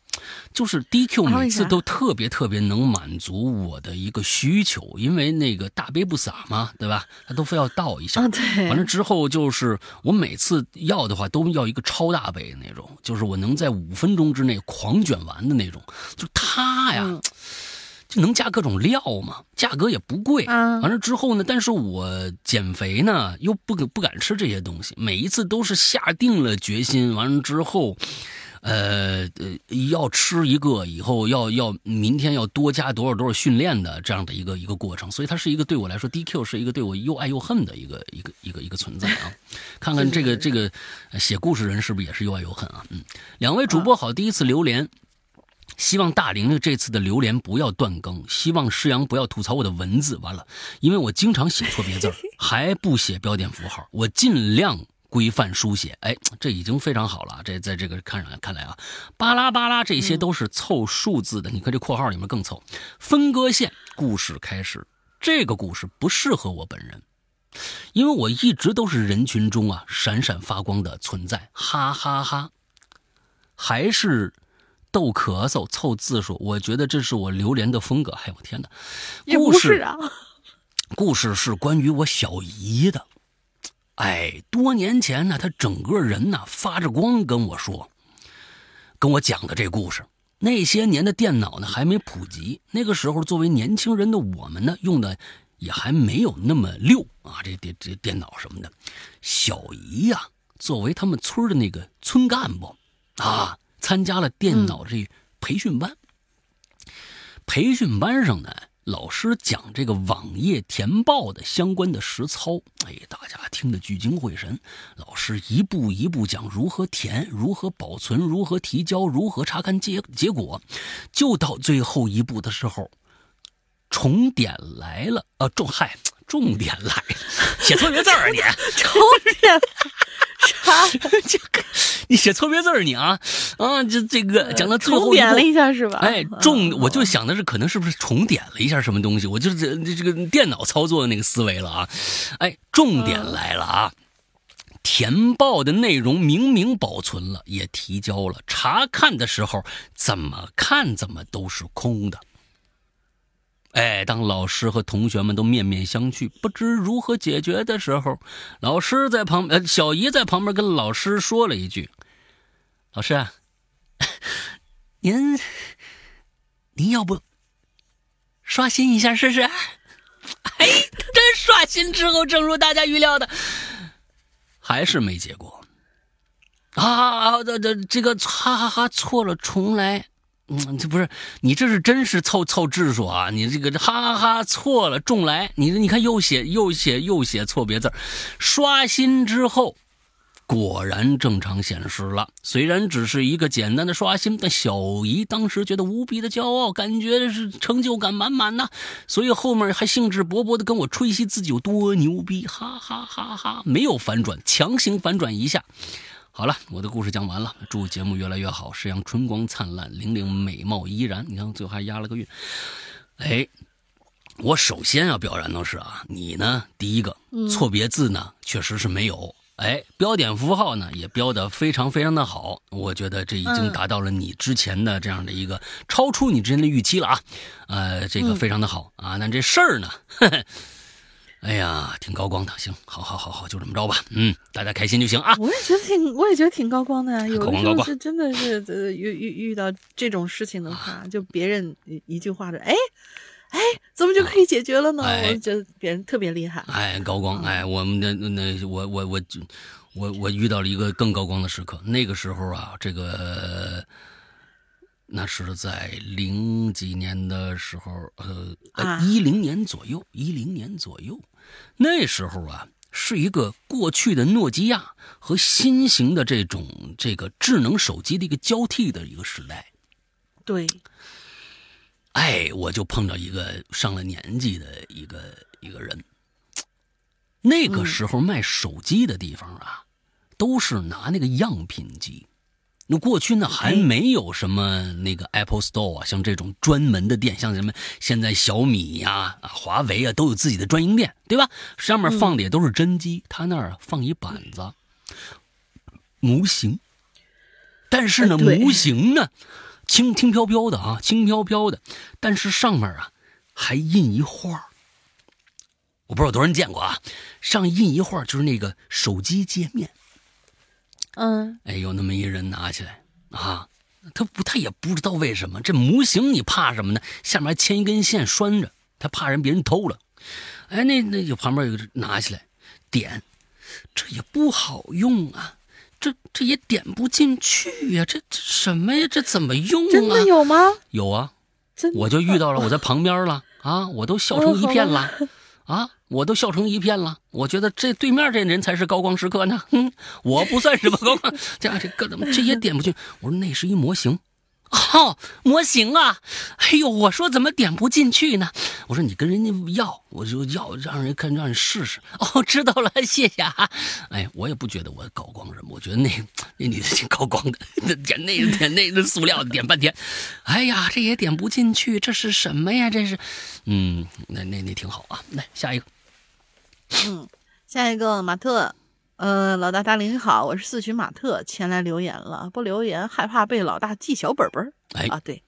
就是 DQ 每次都特别特别能满足我的一个需求，因为那个大杯不洒嘛，对吧？他都非要倒一下。对。完了之后就是我每次要的话都要一个超大杯那种，就是我能在五分钟之内狂卷完的那种。就他呀，就能加各种料吗，价格也不贵。完了之后呢，但是我减肥呢又不不敢吃这些东西，每一次都是下定了决心，完了之后。呃呃，要吃一个以后要要明天要多加多少多少训练的这样的一个一个过程，所以它是一个对我来说，DQ 是一个对我又爱又恨的一个一个一个一个存在啊。看看这个这个写故事人是不是也是又爱又恨啊？嗯，两位主播好，第一次留连，希望大玲玲这次的榴莲不要断更，希望施阳不要吐槽我的文字。完了，因为我经常写错别字 还不写标点符号，我尽量。规范书写，哎，这已经非常好了。这在这个看上看来啊，巴拉巴拉这些都是凑数字的。你看这括号里面更凑。分割线故事开始，这个故事不适合我本人，因为我一直都是人群中啊闪闪发光的存在。哈哈哈，还是逗咳嗽凑字数，我觉得这是我榴莲的风格。哎呦我天哪，故事啊，故事是关于我小姨的。哎，多年前呢，她整个人呢发着光跟我说，跟我讲的这故事。那些年的电脑呢还没普及，那个时候作为年轻人的我们呢，用的也还没有那么溜啊，这电这电脑什么的。小姨呀，作为他们村的那个村干部啊，参加了电脑这培训班。培训班上呢。老师讲这个网页填报的相关的实操，哎，大家听得聚精会神。老师一步一步讲如何填、如何保存、如何提交、如何查看结结果，就到最后一步的时候，重点来了啊！重嗨，重点来了，写错别字儿你，重点。啥，这个你写错别字儿你啊啊！这这个讲到最后重点了一下是吧？哎，重我就想的是可能是不是重点了一下什么东西？我就是这这个电脑操作的那个思维了啊！哎，重点来了啊！填报的内容明明保存了，也提交了，查看的时候怎么看怎么都是空的。哎，当老师和同学们都面面相觑，不知如何解决的时候，老师在旁呃，小姨在旁边跟老师说了一句：“老师，啊，您您要不刷新一下试试？”哎，真刷新之后，正如大家预料的，还是没结果。啊，这这这个哈哈哈，错了，重来。嗯，这不是你这是真是凑凑字数啊！你这个哈哈哈错了，重来！你你看又写又写又写错别字刷新之后果然正常显示了。虽然只是一个简单的刷新，但小姨当时觉得无比的骄傲，感觉是成就感满满呐。所以后面还兴致勃勃的跟我吹嘘自己有多牛逼，哈哈哈哈！没有反转，强行反转一下。好了，我的故事讲完了。祝节目越来越好，石阳春光灿烂，玲玲美貌依然。你看，最后还押了个韵。哎，我首先要表扬的是啊，你呢，第一个错别字呢，确实是没有。哎，标点符号呢也标的非常非常的好，我觉得这已经达到了你之前的这样的一个超出你之前的预期了啊，呃，这个非常的好啊。那这事儿呢，哎呀，挺高光的。行，好好好好，就这么着吧。嗯，大家开心就行啊。我也觉得挺，我也觉得挺高光的呀。有的时候是真的是呃遇遇遇到这种事情的话，就别人一句话的，哎。哎，怎么就可以解决了呢？我觉得别人特别厉害。哎，高光！哎，我们的那我我我我我遇到了一个更高光的时刻。那个时候啊，这个那是在零几年的时候，呃，一零年左右，一零年左右。那时候啊，是一个过去的诺基亚和新型的这种这个智能手机的一个交替的一个时代。对。哎，我就碰到一个上了年纪的一个一个人。那个时候卖手机的地方啊，都是拿那个样品机。那过去呢，还没有什么那个 Apple Store 啊，像这种专门的店，像什么现在小米呀、啊华为啊，都有自己的专营店，对吧？上面放的也都是真机，他那儿放一板子模型。但是呢，模型呢。轻轻飘飘的啊，轻飘飘的，但是上面啊还印一画我不知道多少人见过啊，上印一画就是那个手机界面。嗯，哎，有那么一人拿起来啊，他不，他也不知道为什么这模型你怕什么呢？下面还牵一根线拴着，他怕人别人偷了。哎，那那有旁边有个拿起来点，这也不好用啊。这这也点不进去呀！这这什么呀？这怎么用啊？真的有吗？有啊，我就遇到了，我在旁边了啊！我都笑成一片了啊！我都笑成一片了。我觉得这对面这人才是高光时刻呢。哼，我不算什么高光。这这个怎么这也点不进？我说那是一模型。哦，模型啊！哎呦，我说怎么点不进去呢？我说你跟人家要，我就要让人看，让你试试。哦，知道了，谢谢啊。哎，我也不觉得我高光什么，我觉得那那女的挺高光的，点那点那那塑料点半天。哎呀，这也点不进去，这是什么呀？这是，嗯，那那那挺好啊。来下一个，嗯，下一个马特。呃，老大大林好，我是四群马特前来留言了，不留言害怕被老大记小本本哎啊，对，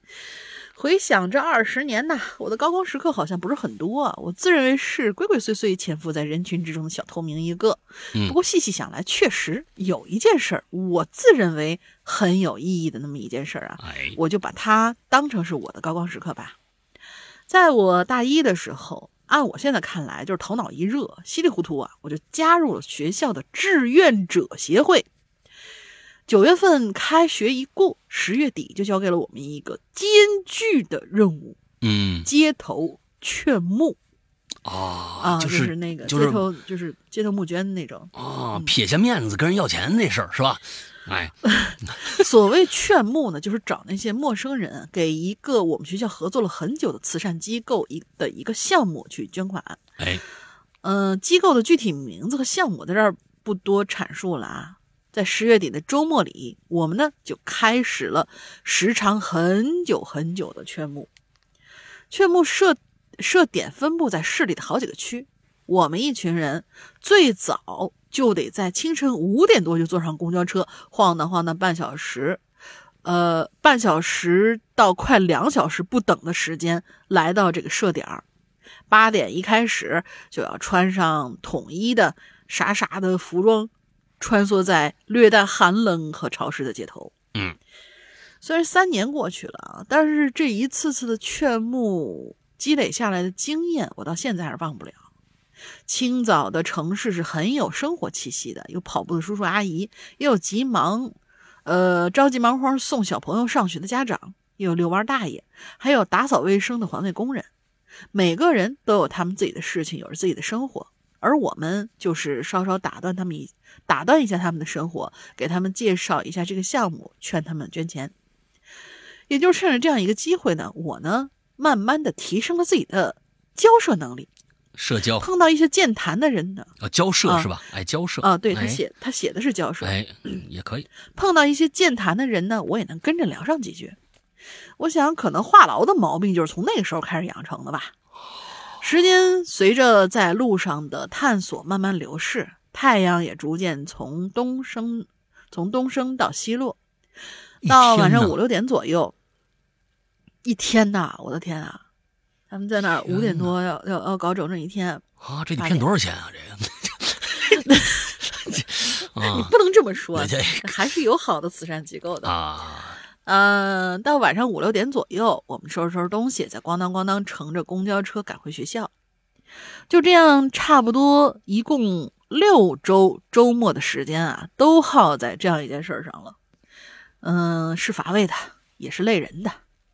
回想这二十年呐，我的高光时刻好像不是很多啊。我自认为是鬼鬼祟祟潜伏在人群之中的小透明一个。不过细细想来，确实有一件事儿，我自认为很有意义的那么一件事儿啊。我就把它当成是我的高光时刻吧。在我大一的时候。按我现在看来，就是头脑一热，稀里糊涂啊，我就加入了学校的志愿者协会。九月份开学一过，十月底就交给了我们一个艰巨的任务，嗯，街头劝募啊啊，就是那个街头就是街头募捐那种啊，撇下面子跟人要钱那事儿是吧？哎，所谓劝募呢，就是找那些陌生人，给一个我们学校合作了很久的慈善机构一的一个项目去捐款。哎，嗯，机构的具体名字和项目在这儿不多阐述了啊。在十月底的周末里，我们呢就开始了时长很久很久的劝募。劝募设设点分布在市里的好几个区，我们一群人最早。就得在清晨五点多就坐上公交车，晃荡晃荡半小时，呃，半小时到快两小时不等的时间来到这个设点儿。八点一开始就要穿上统一的傻傻的服装，穿梭在略带寒冷和潮湿的街头。嗯，虽然三年过去了啊，但是这一次次的劝募积累下来的经验，我到现在还是忘不了。清早的城市是很有生活气息的，有跑步的叔叔阿姨，也有急忙，呃，着急忙慌送小朋友上学的家长，也有遛弯大爷，还有打扫卫生的环卫工人。每个人都有他们自己的事情，有着自己的生活。而我们就是稍稍打断他们一打断一下他们的生活，给他们介绍一下这个项目，劝他们捐钱。也就趁着这样一个机会呢，我呢慢慢的提升了自己的交涉能力。社交碰到一些健谈的人呢，啊，交涉是吧？哎，交涉啊，对他写他写的是交涉，哎，也可以。碰到一些健谈的人呢，我也能跟着聊上几句。我想，可能话痨的毛病就是从那个时候开始养成的吧。时间随着在路上的探索慢慢流逝，太阳也逐渐从东升，从东升到西落。到晚上五六点左右，一天呐，我的天啊！他们在那儿五点多要要要搞整整一天啊！这一天多少钱啊？这个，你不能这么说，还是有好的慈善机构的啊。嗯，到晚上五六点左右，我们收拾收拾东西，再咣当咣当乘着公交车赶回学校。就这样，差不多一共六周周末的时间啊，都耗在这样一件事上了。嗯，是乏味的，也是累人的。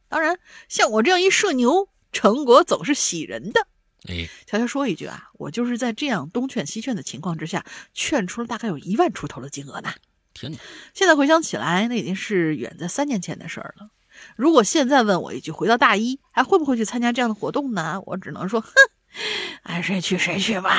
当然，像我这样一社牛。成果总是喜人的，哎，悄悄说一句啊，我就是在这样东劝西劝的情况之下，劝出了大概有一万出头的金额呢。天哪！现在回想起来，那已经是远在三年前的事儿了。如果现在问我一句，回到大一还会不会去参加这样的活动呢？我只能说，哼，爱谁去谁去吧。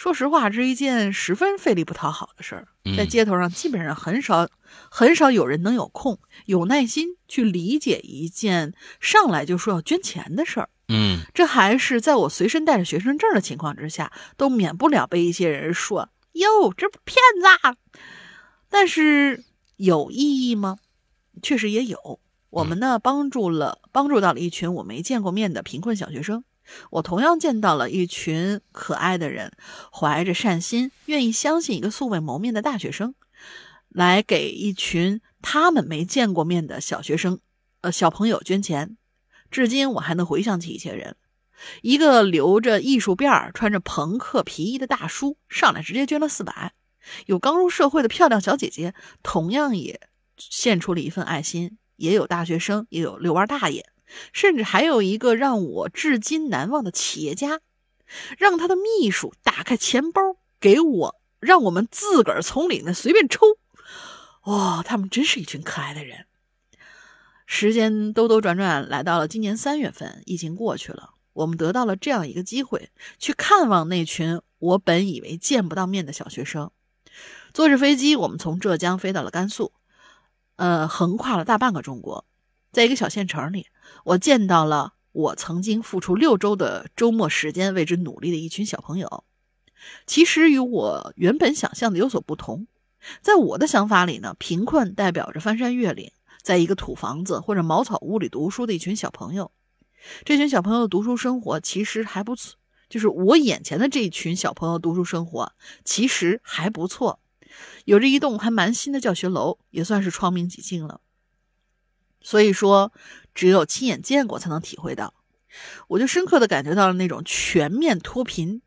说实话，这是一件十分费力不讨好的事儿，在街头上基本上很少很少有人能有空、有耐心去理解一件上来就说要捐钱的事儿。嗯，这还是在我随身带着学生证的情况之下，都免不了被一些人说：“哟，这不骗子。”但是有意义吗？确实也有。我们呢，帮助了帮助到了一群我没见过面的贫困小学生。我同样见到了一群可爱的人，怀着善心，愿意相信一个素未谋面的大学生，来给一群他们没见过面的小学生、呃小朋友捐钱。至今我还能回想起一些人，一个留着艺术辫儿、穿着朋克皮衣的大叔上来直接捐了四百，有刚入社会的漂亮小姐姐，同样也献出了一份爱心，也有大学生，也有遛弯大爷。甚至还有一个让我至今难忘的企业家，让他的秘书打开钱包给我，让我们自个儿从里面随便抽。哇，他们真是一群可爱的人。时间兜兜转转，来到了今年三月份，疫情过去了，我们得到了这样一个机会，去看望那群我本以为见不到面的小学生。坐着飞机，我们从浙江飞到了甘肃，呃，横跨了大半个中国，在一个小县城里。我见到了我曾经付出六周的周末时间为之努力的一群小朋友，其实与我原本想象的有所不同。在我的想法里呢，贫困代表着翻山越岭，在一个土房子或者茅草屋里读书的一群小朋友。这群小朋友的读书生活其实还不错，就是我眼前的这一群小朋友读书生活其实还不错，有着一栋还蛮新的教学楼，也算是窗明几净了。所以说。只有亲眼见过才能体会到，我就深刻的感觉到了那种全面脱贫。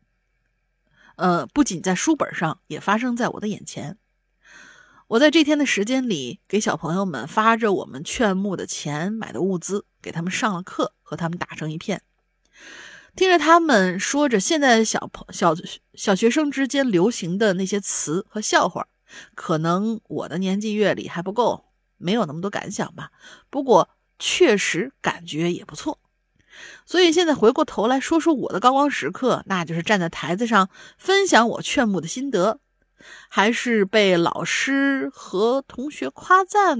呃，不仅在书本上，也发生在我的眼前。我在这天的时间里，给小朋友们发着我们劝募的钱买的物资，给他们上了课，和他们打成一片，听着他们说着现在小朋小小学生之间流行的那些词和笑话，可能我的年纪阅历还不够，没有那么多感想吧。不过。确实感觉也不错，所以现在回过头来说说我的高光时刻，那就是站在台子上分享我劝募的心得，还是被老师和同学夸赞。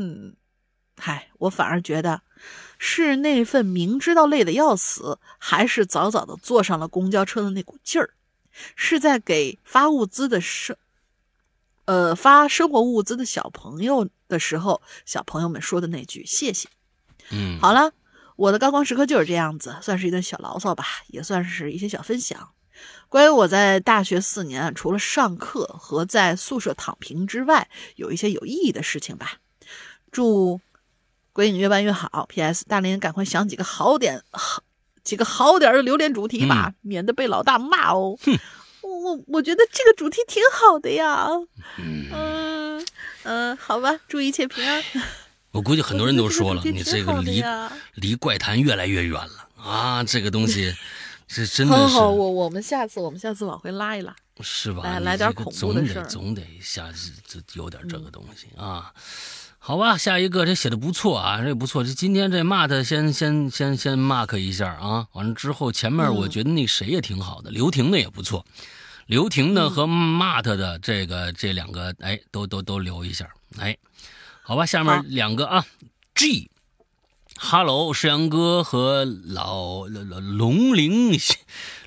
嗨，我反而觉得是那份明知道累得要死，还是早早的坐上了公交车的那股劲儿，是在给发物资的生，呃发生活物资的小朋友的时候，小朋友们说的那句谢谢。嗯，好了，我的高光时刻就是这样子，算是一顿小牢骚吧，也算是一些小分享。关于我在大学四年，除了上课和在宿舍躺平之外，有一些有意义的事情吧。祝鬼影越办越好。P.S. 大林赶快想几个好点好几个好点的榴莲主题吧，免得被老大骂哦。我我觉得这个主题挺好的呀。嗯嗯，好吧，祝一切平安。我估计很多人都说了，你这个离离怪谈越来越远了啊！这个东西，这真的是。好，我我们下次我们下次往回拉一拉，是吧？来来点恐怖的事儿，总得下次这有点这个东西啊。好吧，下一个这写的不错啊，这不错。这今天这 mark 先先先先 mark 一下啊，完了之后前面我觉得那谁也挺好的，刘婷的也不错。刘婷呢和 Mart 的这个这两个哎，都都都留一下哎。好吧，下面两个啊，G，Hello，石阳哥和老老龙玲。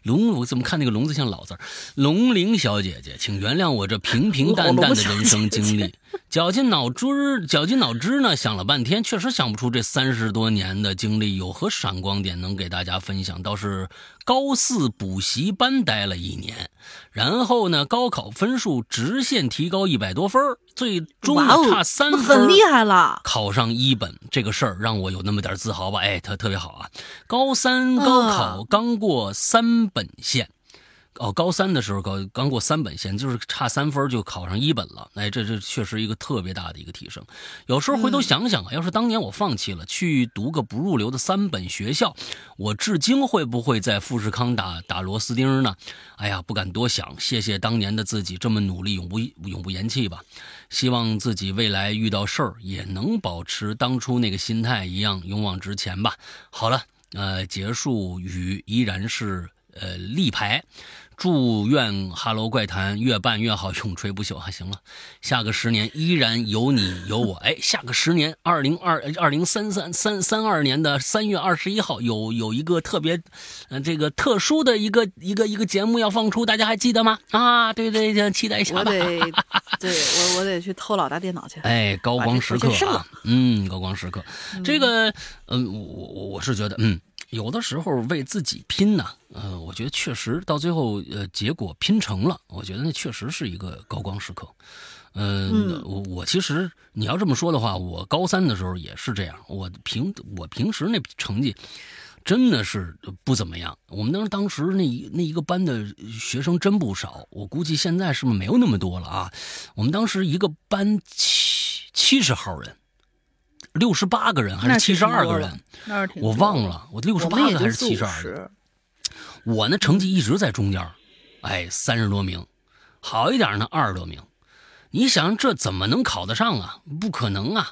龙，我怎么看那个龙字像老字儿？龙玲小姐姐，请原谅我这平平淡淡的人生经历。绞尽脑汁，绞尽脑汁呢，想了半天，确实想不出这三十多年的经历有何闪光点能给大家分享。倒是高四补习班待了一年，然后呢，高考分数直线提高一百多分，最终差三分，很厉害了，考上一本。这个事儿让我有那么点自豪吧？哎，特特别好啊！高三高考刚过三本线。哦，高三的时候高刚过三本线，就是差三分就考上一本了。哎，这这确实一个特别大的一个提升。有时候回头想想啊，要是当年我放弃了去读个不入流的三本学校，我至今会不会在富士康打打螺丝钉呢？哎呀，不敢多想。谢谢当年的自己这么努力，永不永不言弃吧。希望自己未来遇到事儿也能保持当初那个心态一样勇往直前吧。好了，呃，结束语依然是呃立牌。祝愿《哈喽怪谈》越办越好，永垂不朽。还行了，下个十年依然有你有我。哎，下个十年，二零二二零三三三三二年的三月二十一号，有有一个特别，嗯，这个特殊的一个一个一个节目要放出，大家还记得吗？啊，对对对，期待一下吧。我得，对我我得去偷老大电脑去。哎，高光时刻啊，嗯，高光时刻。这个，嗯，我我我是觉得，嗯。有的时候为自己拼呢，呃，我觉得确实到最后，呃，结果拼成了，我觉得那确实是一个高光时刻。嗯，我我其实你要这么说的话，我高三的时候也是这样。我平我平时那成绩真的是不怎么样。我们当时当时那一那一个班的学生真不少，我估计现在是不是没有那么多了啊？我们当时一个班七七十号人。六十八个人还是七十二个人？我忘了，我六十八个还是七十二？我那，成绩一直在中间，哎，三十多名，好一点呢，二十多名。你想这怎么能考得上啊？不可能啊！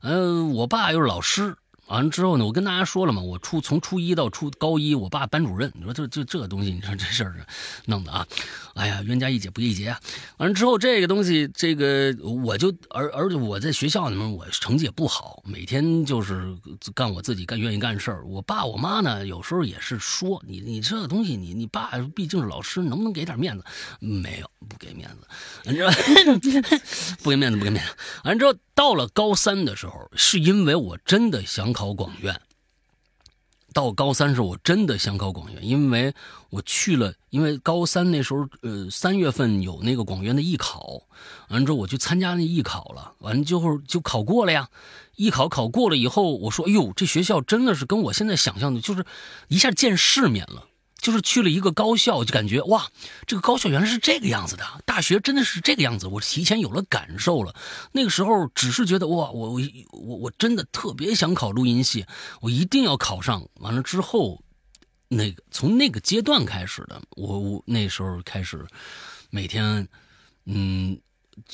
呃，我爸又是老师。完了之后呢，我跟大家说了嘛，我初从初一到初高一，我爸班主任。你说这这这东西，你说这事儿弄的啊，哎呀，冤家宜解不宜结啊。完了之后，这个东西，这个我就而而且我在学校里面，我成绩也不好，每天就是干我自己干愿意干事儿。我爸我妈呢，有时候也是说你你这个东西，你你爸毕竟是老师，能不能给点面子？没有，不给面子，你知道 不给面子，不给面子。完了之后。到了高三的时候，是因为我真的想考广院。到高三时，我真的想考广院，因为我去了，因为高三那时候，呃，三月份有那个广院的艺考，完之后我去参加那艺考了，完了之后就考过了呀。艺考考过了以后，我说：“哎呦，这学校真的是跟我现在想象的，就是一下见世面了。”就是去了一个高校，就感觉哇，这个高校原来是这个样子的，大学真的是这个样子。我提前有了感受了。那个时候只是觉得哇，我我我真的特别想考录音系，我一定要考上。完了之后，那个从那个阶段开始的，我我那时候开始每天，嗯。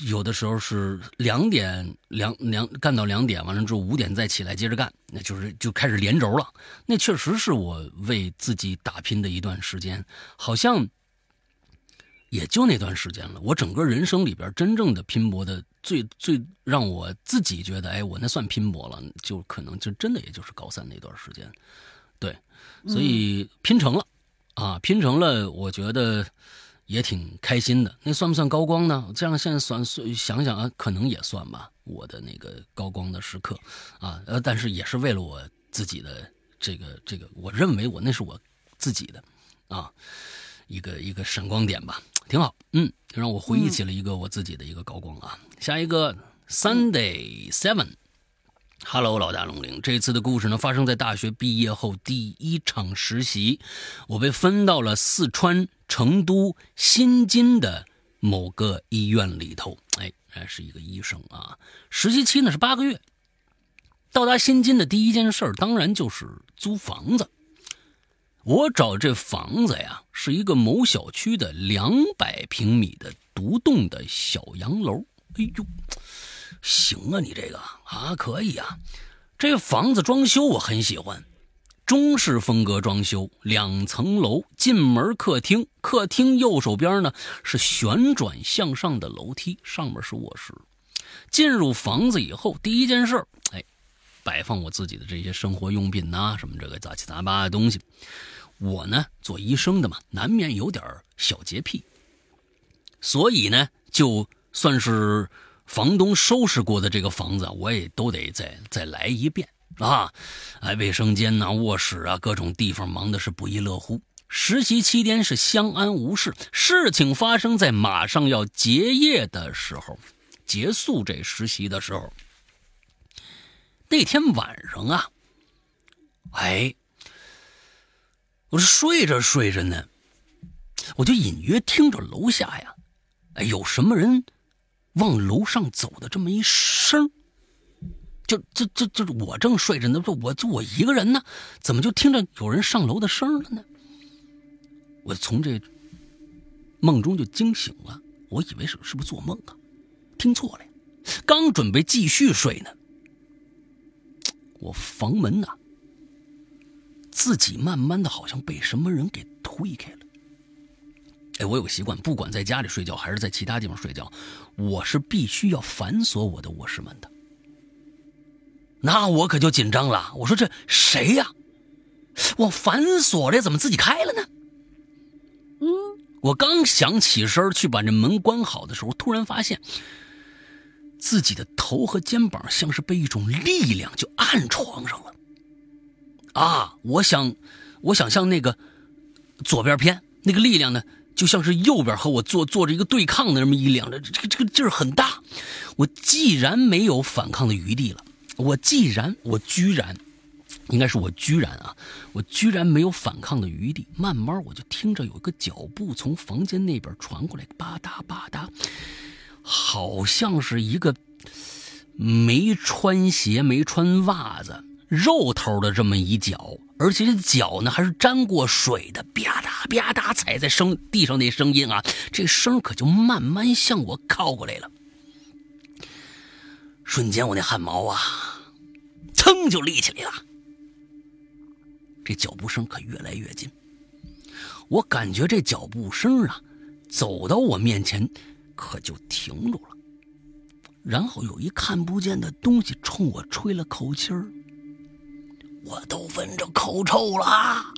有的时候是两点两两干到两点，完了之后五点再起来接着干，那就是就开始连轴了。那确实是我为自己打拼的一段时间，好像也就那段时间了。我整个人生里边真正的拼搏的最最让我自己觉得，哎，我那算拼搏了，就可能就真的也就是高三那段时间。对，所以拼成了啊，拼成了，我觉得。也挺开心的，那算不算高光呢？这样现在算算想想啊，可能也算吧。我的那个高光的时刻，啊，呃，但是也是为了我自己的这个这个，我认为我那是我自己的，啊，一个一个闪光点吧，挺好，嗯，让我回忆起了一个我自己的一个高光啊。下一个 Sunday Seven。Hello，老大龙玲，这次的故事呢，发生在大学毕业后第一场实习，我被分到了四川成都新津的某个医院里头。哎，还是一个医生啊。实习期呢是八个月。到达新津的第一件事当然就是租房子。我找这房子呀，是一个某小区的两百平米的独栋的小洋楼。哎呦，行啊，你这个啊可以啊，这房子装修我很喜欢，中式风格装修，两层楼，进门客厅，客厅右手边呢是旋转向上的楼梯，上面是卧室。进入房子以后，第一件事，哎，摆放我自己的这些生活用品呐，什么这个杂七杂八的东西。我呢，做医生的嘛，难免有点小洁癖，所以呢，就算是房东收拾过的这个房子，我也都得再再来一遍啊！哎，卫生间呐、卧室啊，各种地方忙的是不亦乐乎。实习期间是相安无事，事情发生在马上要结业的时候，结束这实习的时候，那天晚上啊，哎。我是睡着睡着呢，我就隐约听着楼下呀，哎，有什么人往楼上走的这么一声就这这这我正睡着呢，我就我一个人呢，怎么就听着有人上楼的声了呢？我从这梦中就惊醒了，我以为是是不是做梦啊？听错了，刚准备继续睡呢，我房门呐。自己慢慢的，好像被什么人给推开了。哎，我有个习惯，不管在家里睡觉还是在其他地方睡觉，我是必须要反锁我的卧室门的。那我可就紧张了，我说这谁呀？我反锁了，怎么自己开了呢？嗯，我刚想起身去把这门关好的时候，突然发现自己的头和肩膀像是被一种力量就按床上了。啊，我想，我想向那个左边偏那个力量呢，就像是右边和我做做着一个对抗的那么一两，这这个这个劲儿很大。我既然没有反抗的余地了，我既然我居然，应该是我居然啊，我居然没有反抗的余地。慢慢我就听着有一个脚步从房间那边传过来，吧嗒吧嗒，好像是一个没穿鞋、没穿袜子。肉头的这么一脚，而且这脚呢还是沾过水的，吧嗒吧嗒踩在声地上那声音啊，这声可就慢慢向我靠过来了。瞬间我那汗毛啊，噌就立起来了。这脚步声可越来越近，我感觉这脚步声啊，走到我面前可就停住了，然后有一看不见的东西冲我吹了口气儿。我都闻着口臭了，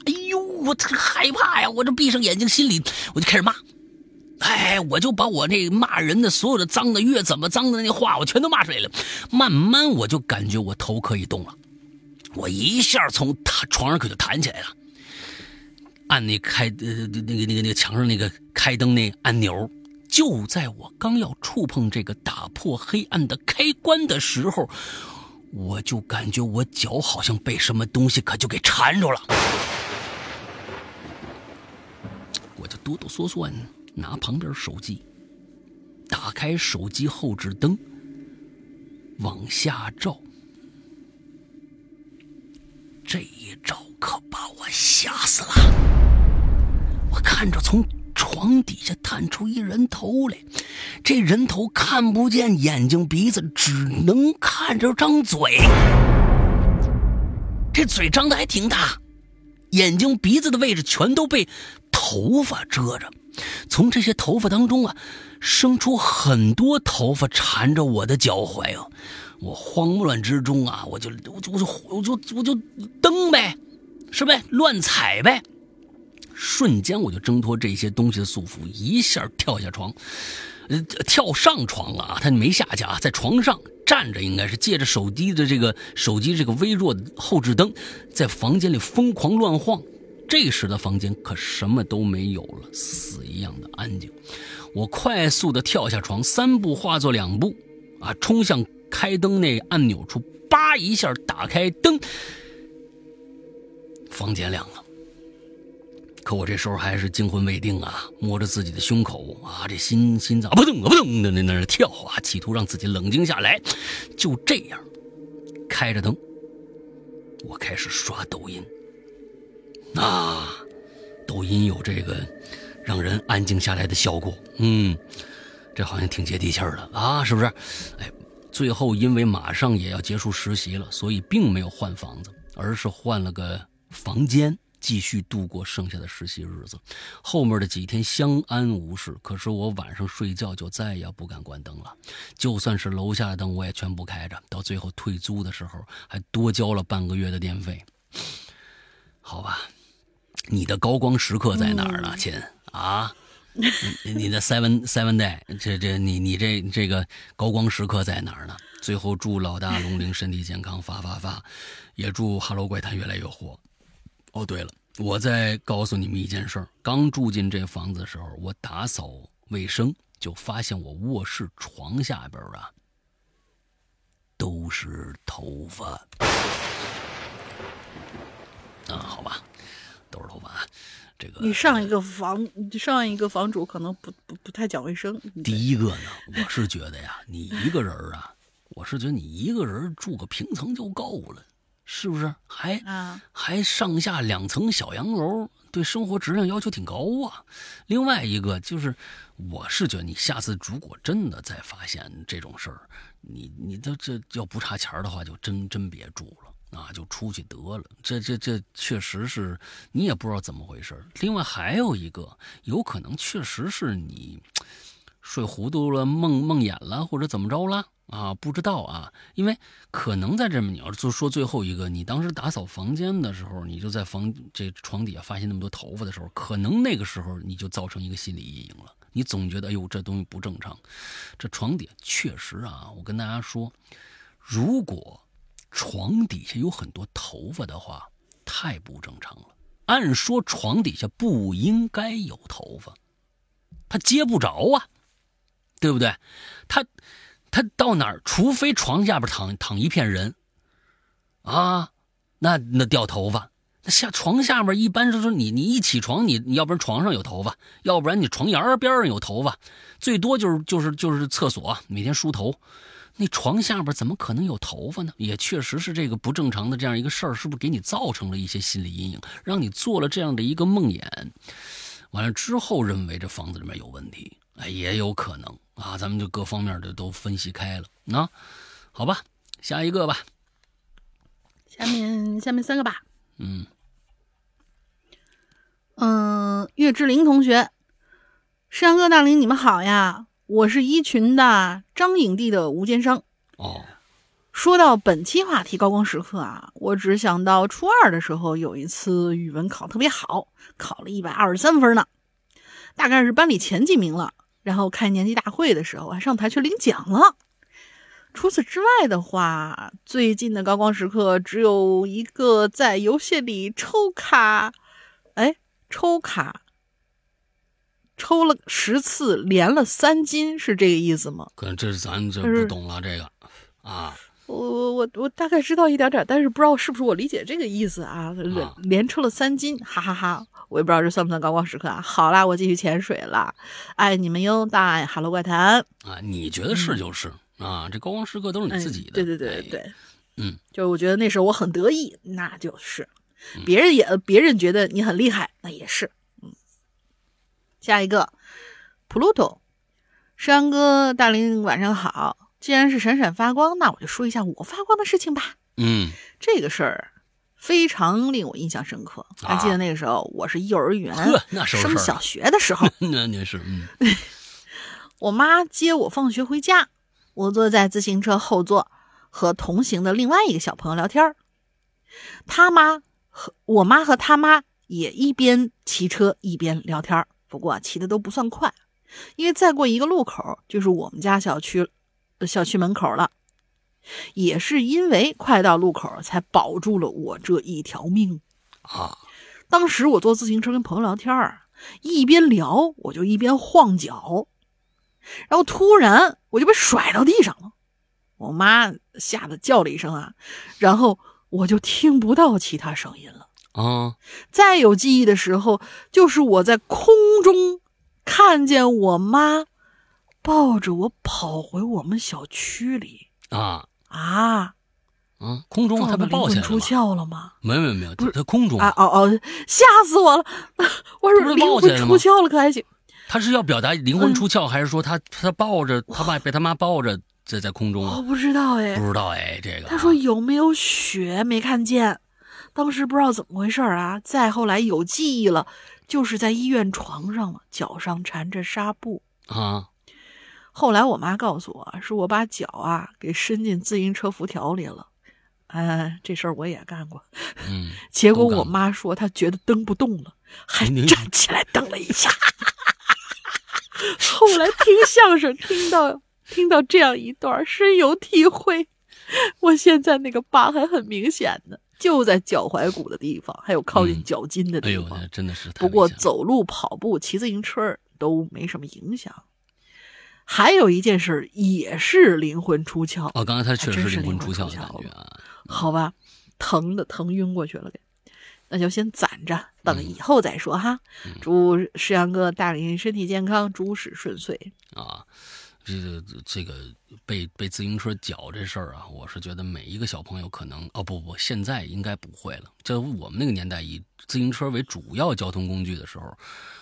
哎呦，我特害怕呀！我这闭上眼睛，心里我就开始骂，哎，我就把我这骂人的所有的脏的、越怎么脏的那话，我全都骂出来了。慢慢我就感觉我头可以动了，我一下从他床上可就弹起来了，按那开呃那个那个那个墙上那个开灯那按钮，就在我刚要触碰这个打破黑暗的开关的时候。我就感觉我脚好像被什么东西可就给缠住了，我就哆哆嗦嗦拿旁边手机，打开手机后置灯，往下照。这一照可把我吓死了，我看着从。床底下探出一人头来，这人头看不见眼睛鼻子，只能看着张嘴。这嘴张的还挺大，眼睛鼻子的位置全都被头发遮着。从这些头发当中啊，生出很多头发缠着我的脚踝啊！我慌乱之中啊，我就我就我就我就我就蹬呗，是呗，乱踩呗。瞬间我就挣脱这些东西的束缚，一下跳下床，呃，跳上床了啊！他没下去啊，在床上站着，应该是借着手机的这个手机这个微弱的后置灯，在房间里疯狂乱晃。这时的房间可什么都没有了，死一样的安静。我快速的跳下床，三步化作两步，啊，冲向开灯那按钮处，叭一下打开灯，房间亮了。可我这时候还是惊魂未定啊，摸着自己的胸口啊，这心心脏扑通扑通的那那跳啊，企图让自己冷静下来。就这样，开着灯，我开始刷抖音。啊，抖音有这个让人安静下来的效果。嗯，这好像挺接地气儿的啊，是不是？哎，最后因为马上也要结束实习了，所以并没有换房子，而是换了个房间。继续度过剩下的实习日子，后面的几天相安无事。可是我晚上睡觉就再也不敢关灯了，就算是楼下的灯我也全部开着。到最后退租的时候，还多交了半个月的电费。好吧，你的高光时刻在哪儿呢，亲啊？你你的 seven seven day，这这你你这这个高光时刻在哪儿呢？最后祝老大龙鳞身体健康，发发发，也祝哈喽怪谈越来越火。哦，对了，我再告诉你们一件事儿。刚住进这房子的时候，我打扫卫生，就发现我卧室床下边啊都是头发。啊，好吧，都是头发。这个你上一个房，上一个房主可能不不不太讲卫生。第一个呢，我是觉得呀，你一个人啊，我是觉得你一个人住个平层就够了。是不是还啊还上下两层小洋楼，对生活质量要求挺高啊。另外一个就是，我是觉得你下次如果真的再发现这种事儿，你你这这要不差钱的话，就真真别住了啊，就出去得了。这这这确实是你也不知道怎么回事。另外还有一个，有可能确实是你睡糊涂了、梦梦魇了，或者怎么着了。啊，不知道啊，因为可能在这么，你要就说最后一个，你当时打扫房间的时候，你就在房这床底下发现那么多头发的时候，可能那个时候你就造成一个心理阴影了。你总觉得，哎呦，这东西不正常。这床底下确实啊，我跟大家说，如果床底下有很多头发的话，太不正常了。按说床底下不应该有头发，它接不着啊，对不对？它。他到哪儿，除非床下边躺躺一片人，啊，那那掉头发，那下床下边一般就是你你一起床，你你要不然床上有头发，要不然你床沿边上有头发，最多就是就是就是厕所每天梳头，那床下边怎么可能有头发呢？也确实是这个不正常的这样一个事儿，是不是给你造成了一些心理阴影，让你做了这样的一个梦魇，完了之后认为这房子里面有问题，哎，也有可能。啊，咱们就各方面的都分析开了，那好吧，下一个吧。下面下面三个吧。嗯嗯，岳志玲同学，山阳哥大林，你们好呀，我是一群的张影帝的吴坚生。哦，说到本期话题高光时刻啊，我只想到初二的时候有一次语文考特别好，考了一百二十三分呢，大概是班里前几名了。然后开年级大会的时候，还上台去领奖了。除此之外的话，最近的高光时刻只有一个在游戏里抽卡，哎，抽卡抽了十次，连了三金，是这个意思吗？可能这是咱这不懂了这个啊。我我我我大概知道一点点，但是不知道是不是我理解这个意思啊？连连抽了三金，哈哈哈。我也不知道这算不算高光时刻啊？好啦，我继续潜水了，爱你们哟，大爱哈喽怪谈啊！你觉得是就是啊，这高光时刻都是你自己的，对对对对，嗯，就我觉得那时候我很得意，那就是别人也别人觉得你很厉害，那也是，嗯。下一个，Pluto，山哥大林晚上好，既然是闪闪发光，那我就说一下我发光的事情吧，嗯，这个事儿。非常令我印象深刻，还记得那个时候，我是幼儿园升小学的时候，那那是，嗯，我妈接我放学回家，我坐在自行车后座，和同行的另外一个小朋友聊天他妈和我妈和他妈也一边骑车一边聊天不过骑的都不算快，因为再过一个路口就是我们家小区小区门口了。也是因为快到路口，才保住了我这一条命啊！当时我坐自行车跟朋友聊天儿，一边聊我就一边晃脚，然后突然我就被甩到地上了。我妈吓得叫了一声啊，然后我就听不到其他声音了啊！再有记忆的时候，就是我在空中看见我妈抱着我跑回我们小区里啊。啊，嗯，空中他被抱起来了出窍了吗？没有没有没有，他空中啊哦哦，吓死我了！我说灵魂出窍了可还行？他是要表达灵魂出窍，还是说他他抱着他爸被他妈抱着在在空中？我不知道哎，不知道哎，这个他说有没有血没看见，当时不知道怎么回事啊。再后来有记忆了，就是在医院床上了，脚上缠着纱布啊。后来我妈告诉我，是我把脚啊给伸进自行车辐条里了。哎，这事儿我也干过。嗯，结果我妈说她觉得蹬不动了，还站起来蹬了一下。后来听相声听到听到这样一段，深有体会。我现在那个疤还很明显呢，就在脚踝骨的地方，还有靠近脚筋的地方。哎呦，真的是。不过走路、跑步、骑自行车都没什么影响。还有一件事也是灵魂出窍哦，刚才他确实是灵魂出窍的感觉啊。好吧，疼的疼晕过去了，给，那就先攒着，等以后再说哈。祝石阳哥大林身体健康，诸事顺遂啊。这个这个被被自行车绞这事儿啊，我是觉得每一个小朋友可能哦不不，现在应该不会了。就我们那个年代以自行车为主要交通工具的时候。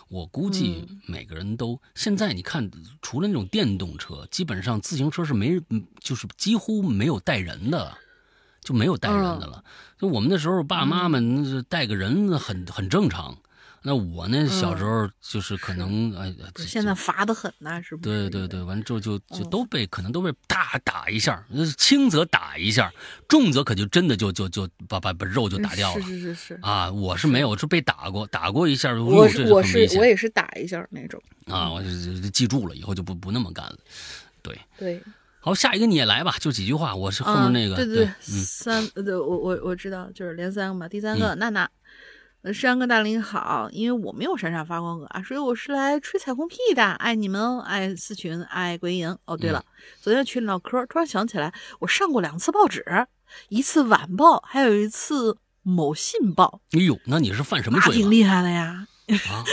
我估计每个人都现在你看，除了那种电动车，基本上自行车是没，就是几乎没有带人的，就没有带人的了。就我们那时候，爸妈们带个人很很正常。那我呢？小时候就是可能哎，现在罚的很呐，是不是？对对对，完了之后就就都被可能都被大打一下，轻则打一下，重则可就真的就就就把把把肉就打掉了。是是是是啊，我是没有，是被打过，打过一下。我是我是我也是打一下那种啊，我就记住了，以后就不不那么干了。对对，好，下一个你也来吧，就几句话。我是后面那个对对对，三对我我我知道，就是连三个嘛。第三个娜娜。呃，山哥大林好，因为我没有闪闪发光啊，所以我是来吹彩虹屁的。爱你们，爱四群，爱归营。哦，对了，昨天群里唠嗑，突然想起来，我上过两次报纸，一次晚报，还有一次某信报。哎呦，那你是犯什么罪？挺厉害的呀。啊。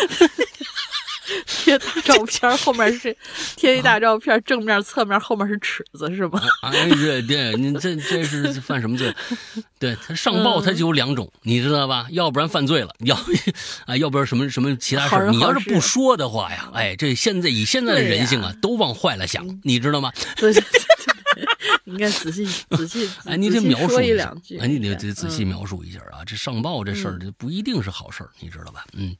贴大照片，后面是贴一大照片，正面、侧面、后面是尺子，是吧？哎，对对，你这这是犯什么罪？对他上报，他就有两种，你知道吧？要不然犯罪了，要啊，要不然什么什么其他事你要是不说的话呀，哎，这现在以现在的人性啊，都往坏了想，你知道吗？对 对对，应该仔细仔细哎，你得描述一两句，哎，你得得仔细描述一下啊，这上报这事儿，这不一定是好事儿，你知道吧？嗯。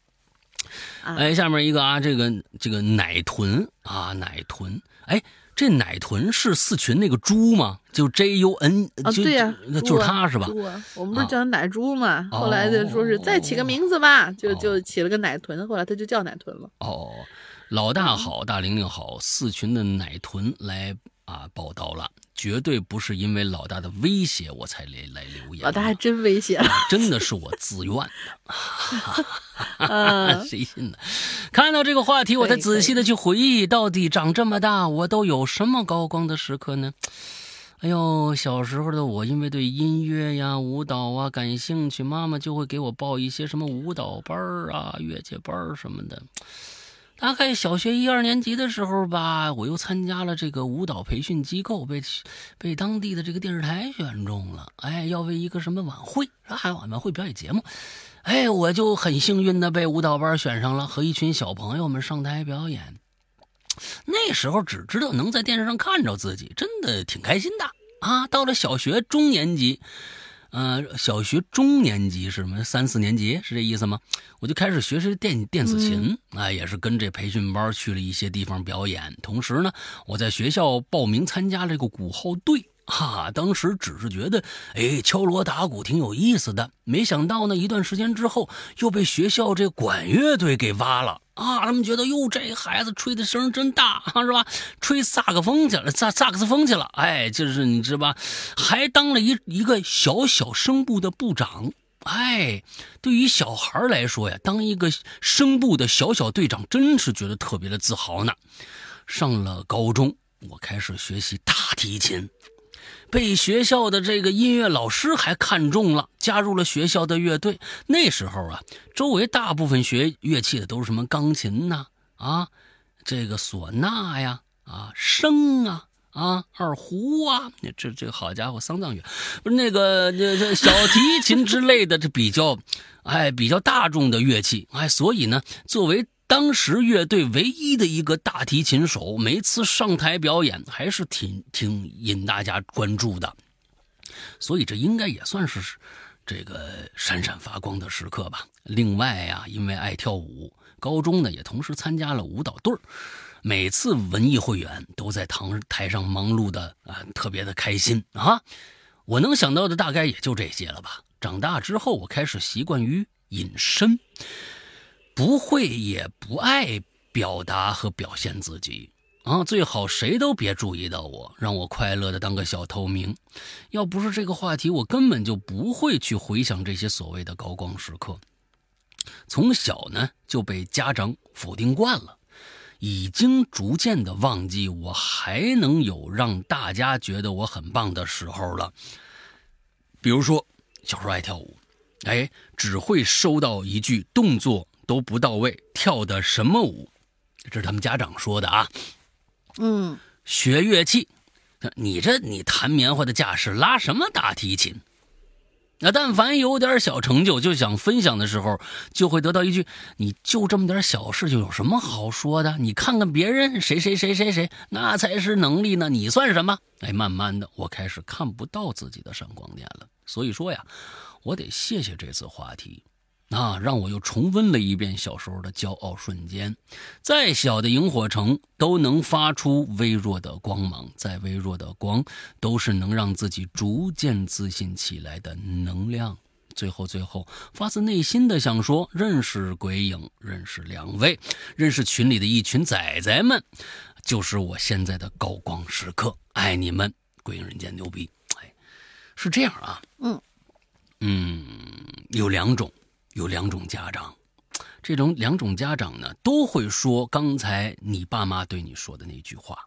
哎，下面一个啊，这个这个奶豚啊，奶豚，哎，这奶豚是四群那个猪吗？就 J U N 啊，对呀，就是它是吧？猪啊，我们不是叫他奶猪吗？后来就说是再起个名字吧，就就起了个奶豚，后来它就叫奶豚了。哦，老大好，大玲玲好，四群的奶豚来啊报道了。绝对不是因为老大的威胁我才来来留言，老大还真威胁了，真的是我自愿的，谁信呢？看到这个话题，我才仔细的去回忆，到底长这么大，我都有什么高光的时刻呢？哎呦，小时候的我，因为对音乐呀、舞蹈啊感兴趣，妈妈就会给我报一些什么舞蹈班啊、乐器班什么的。大概小学一二年级的时候吧，我又参加了这个舞蹈培训机构，被被当地的这个电视台选中了。哎，要为一个什么晚会啊，晚晚会表演节目。哎，我就很幸运的被舞蹈班选上了，和一群小朋友们上台表演。那时候只知道能在电视上看着自己，真的挺开心的啊。到了小学中年级。呃，小学中年级是什么？三四年级是这意思吗？我就开始学习电电子琴，啊，也是跟这培训班去了一些地方表演。同时呢，我在学校报名参加这个鼓号队。哈，当时只是觉得，哎，敲锣打鼓挺有意思的。没想到呢，一段时间之后，又被学校这管乐队给挖了啊！他们觉得，哟，这孩子吹的声真大，是吧？吹萨克风去了，萨萨克斯风去了。哎，就是你知道吧？还当了一一个小小声部的部长。哎，对于小孩来说呀，当一个声部的小小队长，真是觉得特别的自豪呢。上了高中，我开始学习大提琴。被学校的这个音乐老师还看中了，加入了学校的乐队。那时候啊，周围大部分学乐器的都是什么钢琴呐，啊，这个唢呐呀，啊，笙啊，啊，二胡啊，这这好家伙，丧葬乐不是那个这这小提琴之类的，这比较哎比较大众的乐器哎，所以呢，作为当时乐队唯一的一个大提琴手，每次上台表演还是挺挺引大家关注的，所以这应该也算是这个闪闪发光的时刻吧。另外呀，因为爱跳舞，高中呢也同时参加了舞蹈队儿。每次文艺汇演都在堂台上忙碌的啊，特别的开心啊！我能想到的大概也就这些了吧。长大之后，我开始习惯于隐身，不会也不爱表达和表现自己啊，最好谁都别注意到我，让我快乐的当个小透明。要不是这个话题，我根本就不会去回想这些所谓的高光时刻。从小呢就被家长否定惯了。已经逐渐的忘记我还能有让大家觉得我很棒的时候了。比如说，小时候爱跳舞，哎，只会收到一句动作都不到位，跳的什么舞？这是他们家长说的啊。嗯，学乐器，你这你弹棉花的架势，拉什么大提琴？那但凡有点小成就就想分享的时候，就会得到一句：“你就这么点小事，就有什么好说的？你看看别人谁谁谁谁谁，那才是能力呢，你算什么？”哎，慢慢的，我开始看不到自己的闪光点了。所以说呀，我得谢谢这次话题。啊，让我又重温了一遍小时候的骄傲瞬间。再小的萤火虫都能发出微弱的光芒，再微弱的光都是能让自己逐渐自信起来的能量。最后，最后，发自内心的想说：认识鬼影，认识两位，认识群里的一群仔仔们，就是我现在的高光时刻。爱你们，鬼影人间牛逼！哎，是这样啊，嗯嗯，有两种。有两种家长，这种两种家长呢，都会说刚才你爸妈对你说的那句话。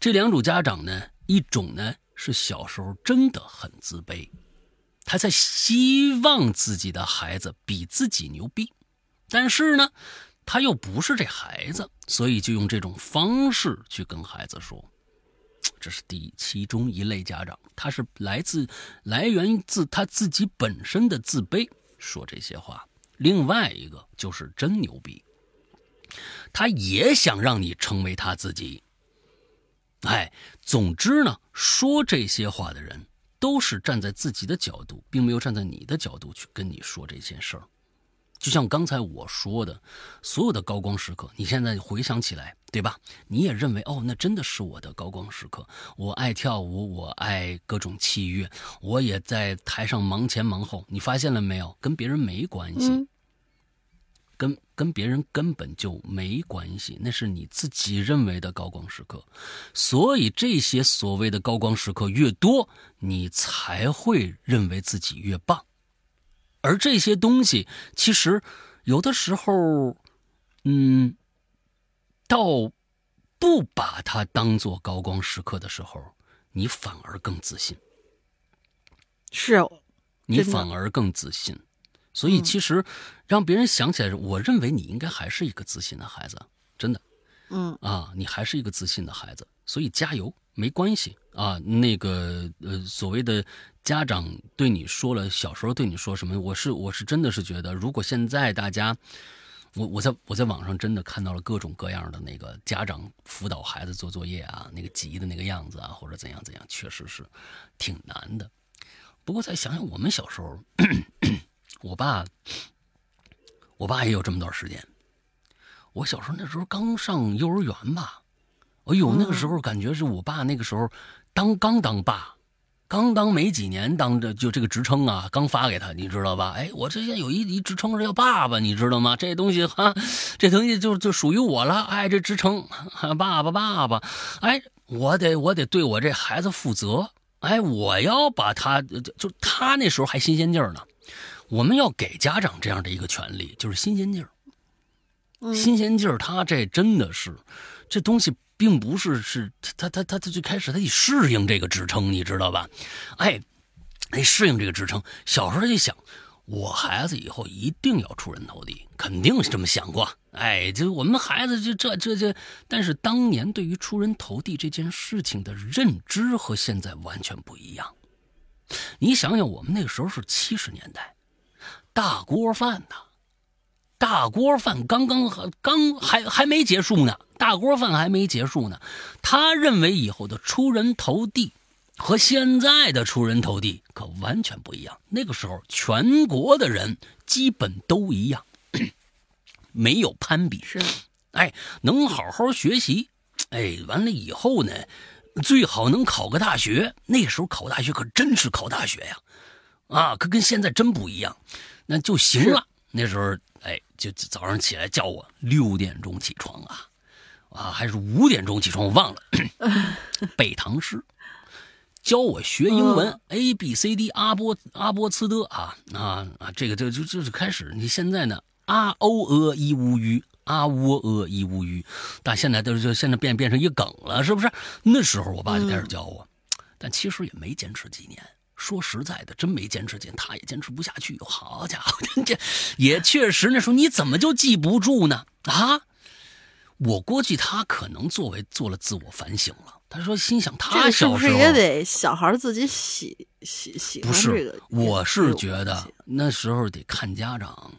这两种家长呢，一种呢是小时候真的很自卑，他在希望自己的孩子比自己牛逼，但是呢，他又不是这孩子，所以就用这种方式去跟孩子说。这是第其中一类家长，他是来自来源自他自己本身的自卑。说这些话，另外一个就是真牛逼，他也想让你成为他自己。哎，总之呢，说这些话的人都是站在自己的角度，并没有站在你的角度去跟你说这件事儿。就像刚才我说的，所有的高光时刻，你现在回想起来，对吧？你也认为哦，那真的是我的高光时刻。我爱跳舞，我爱各种器乐，我也在台上忙前忙后。你发现了没有？跟别人没关系，跟跟别人根本就没关系，那是你自己认为的高光时刻。所以这些所谓的高光时刻越多，你才会认为自己越棒。而这些东西，其实有的时候，嗯，到不把它当做高光时刻的时候，你反而更自信。是，你反而更自信。所以，其实让别人想起来，我认为你应该还是一个自信的孩子，真的。嗯啊，你还是一个自信的孩子，所以加油，没关系啊。那个呃，所谓的。家长对你说了，小时候对你说什么？我是我是真的是觉得，如果现在大家，我我在我在网上真的看到了各种各样的那个家长辅导孩子做作业啊，那个急的那个样子啊，或者怎样怎样，确实是挺难的。不过再想想我们小时候，我爸，我爸也有这么段时间。我小时候那时候刚上幼儿园吧，哎呦，那个时候感觉是我爸那个时候当刚当爸。刚当没几年，当着就这个职称啊，刚发给他，你知道吧？哎，我之前有一一职称是叫爸爸，你知道吗？这东西哈，这东西就就属于我了。哎，这职称，爸爸爸爸，哎，我得我得对我这孩子负责。哎，我要把他就就他那时候还新鲜劲儿呢，我们要给家长这样的一个权利，就是新鲜劲儿。新鲜劲儿，他这真的是这东西。并不是是他他他他最开始他得适应这个职称，你知道吧？哎，得适应这个职称。小时候就想，我孩子以后一定要出人头地，肯定是这么想过。哎，就我们孩子就这这这，但是当年对于出人头地这件事情的认知和现在完全不一样。你想想，我们那个时候是七十年代，大锅饭呐，大锅饭刚刚还刚还还没结束呢，大锅饭还没结束呢。他认为以后的出人头地。和现在的出人头地可完全不一样。那个时候，全国的人基本都一样，没有攀比。是，哎，能好好学习，哎，完了以后呢，最好能考个大学。那时候考大学可真是考大学呀，啊，可跟现在真不一样，那就行了。那时候，哎，就早上起来叫我六点钟起床啊，啊，还是五点钟起床，我忘了 背唐诗。教我学英文，a b c d 阿波阿波茨的啊啊啊！这个就就就是开始。你现在呢？啊哦呃一乌鱼啊喔呃一乌鱼，但现在都就现在变变成一梗了，是不是？那时候我爸就开始教我，但其实也没坚持几年。说实在的，真没坚持进，他也坚持不下去。好家伙，这也确实，那时候你怎么就记不住呢？啊？我估计他可能作为做了自我反省了。他说：“心想他小时候也得小孩自己喜喜喜欢这个。我是觉得那时候得看家长，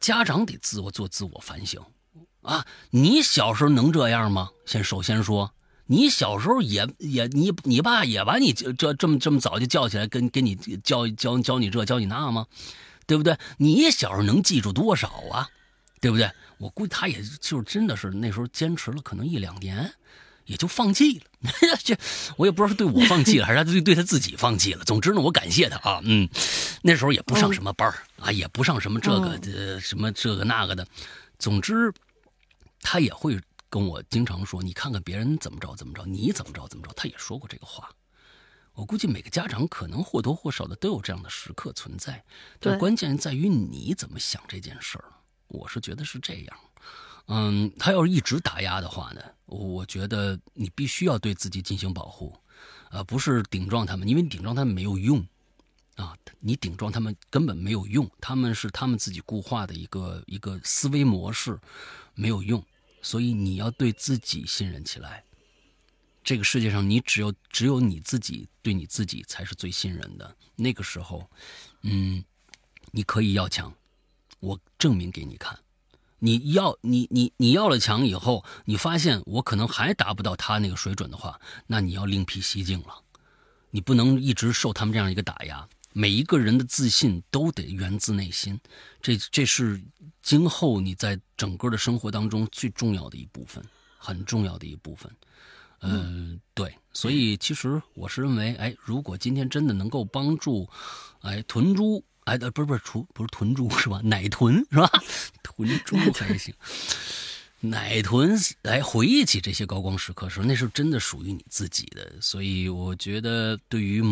家长得自我做自我反省啊！你小时候能这样吗？先首先说，你小时候也也你你爸也把你这这么这么早就叫起来，跟跟你教教教你这教你那吗？对不对？你小时候能记住多少啊？对不对？我估计他也就是真的是那时候坚持了可能一两年。”也就放弃了，这我也不知道是对我放弃了，还是他对对他自己放弃了。总之呢，我感谢他啊，嗯，那时候也不上什么班啊，也不上什么这个的什么这个那个的。总之，他也会跟我经常说：“你看看别人怎么着怎么着，你怎么着怎么着。”他也说过这个话。我估计每个家长可能或多或少的都有这样的时刻存在，但关键在于你怎么想这件事儿。我是觉得是这样。嗯，他要是一直打压的话呢，我觉得你必须要对自己进行保护，呃，不是顶撞他们，因为你顶撞他们没有用，啊，你顶撞他们根本没有用，他们是他们自己固化的一个一个思维模式，没有用，所以你要对自己信任起来。这个世界上，你只有只有你自己对你自己才是最信任的。那个时候，嗯，你可以要强，我证明给你看。你要你你你要了强以后，你发现我可能还达不到他那个水准的话，那你要另辟蹊径了。你不能一直受他们这样一个打压。每一个人的自信都得源自内心，这这是今后你在整个的生活当中最重要的一部分，很重要的一部分。嗯，对。所以其实我是认为，哎，如果今天真的能够帮助，哎，豚猪。哎，不是不是雏不是豚猪是吧？奶豚是吧？豚猪还行。奶豚来回忆起这些高光时刻的时候，那是真的属于你自己的。所以我觉得，对于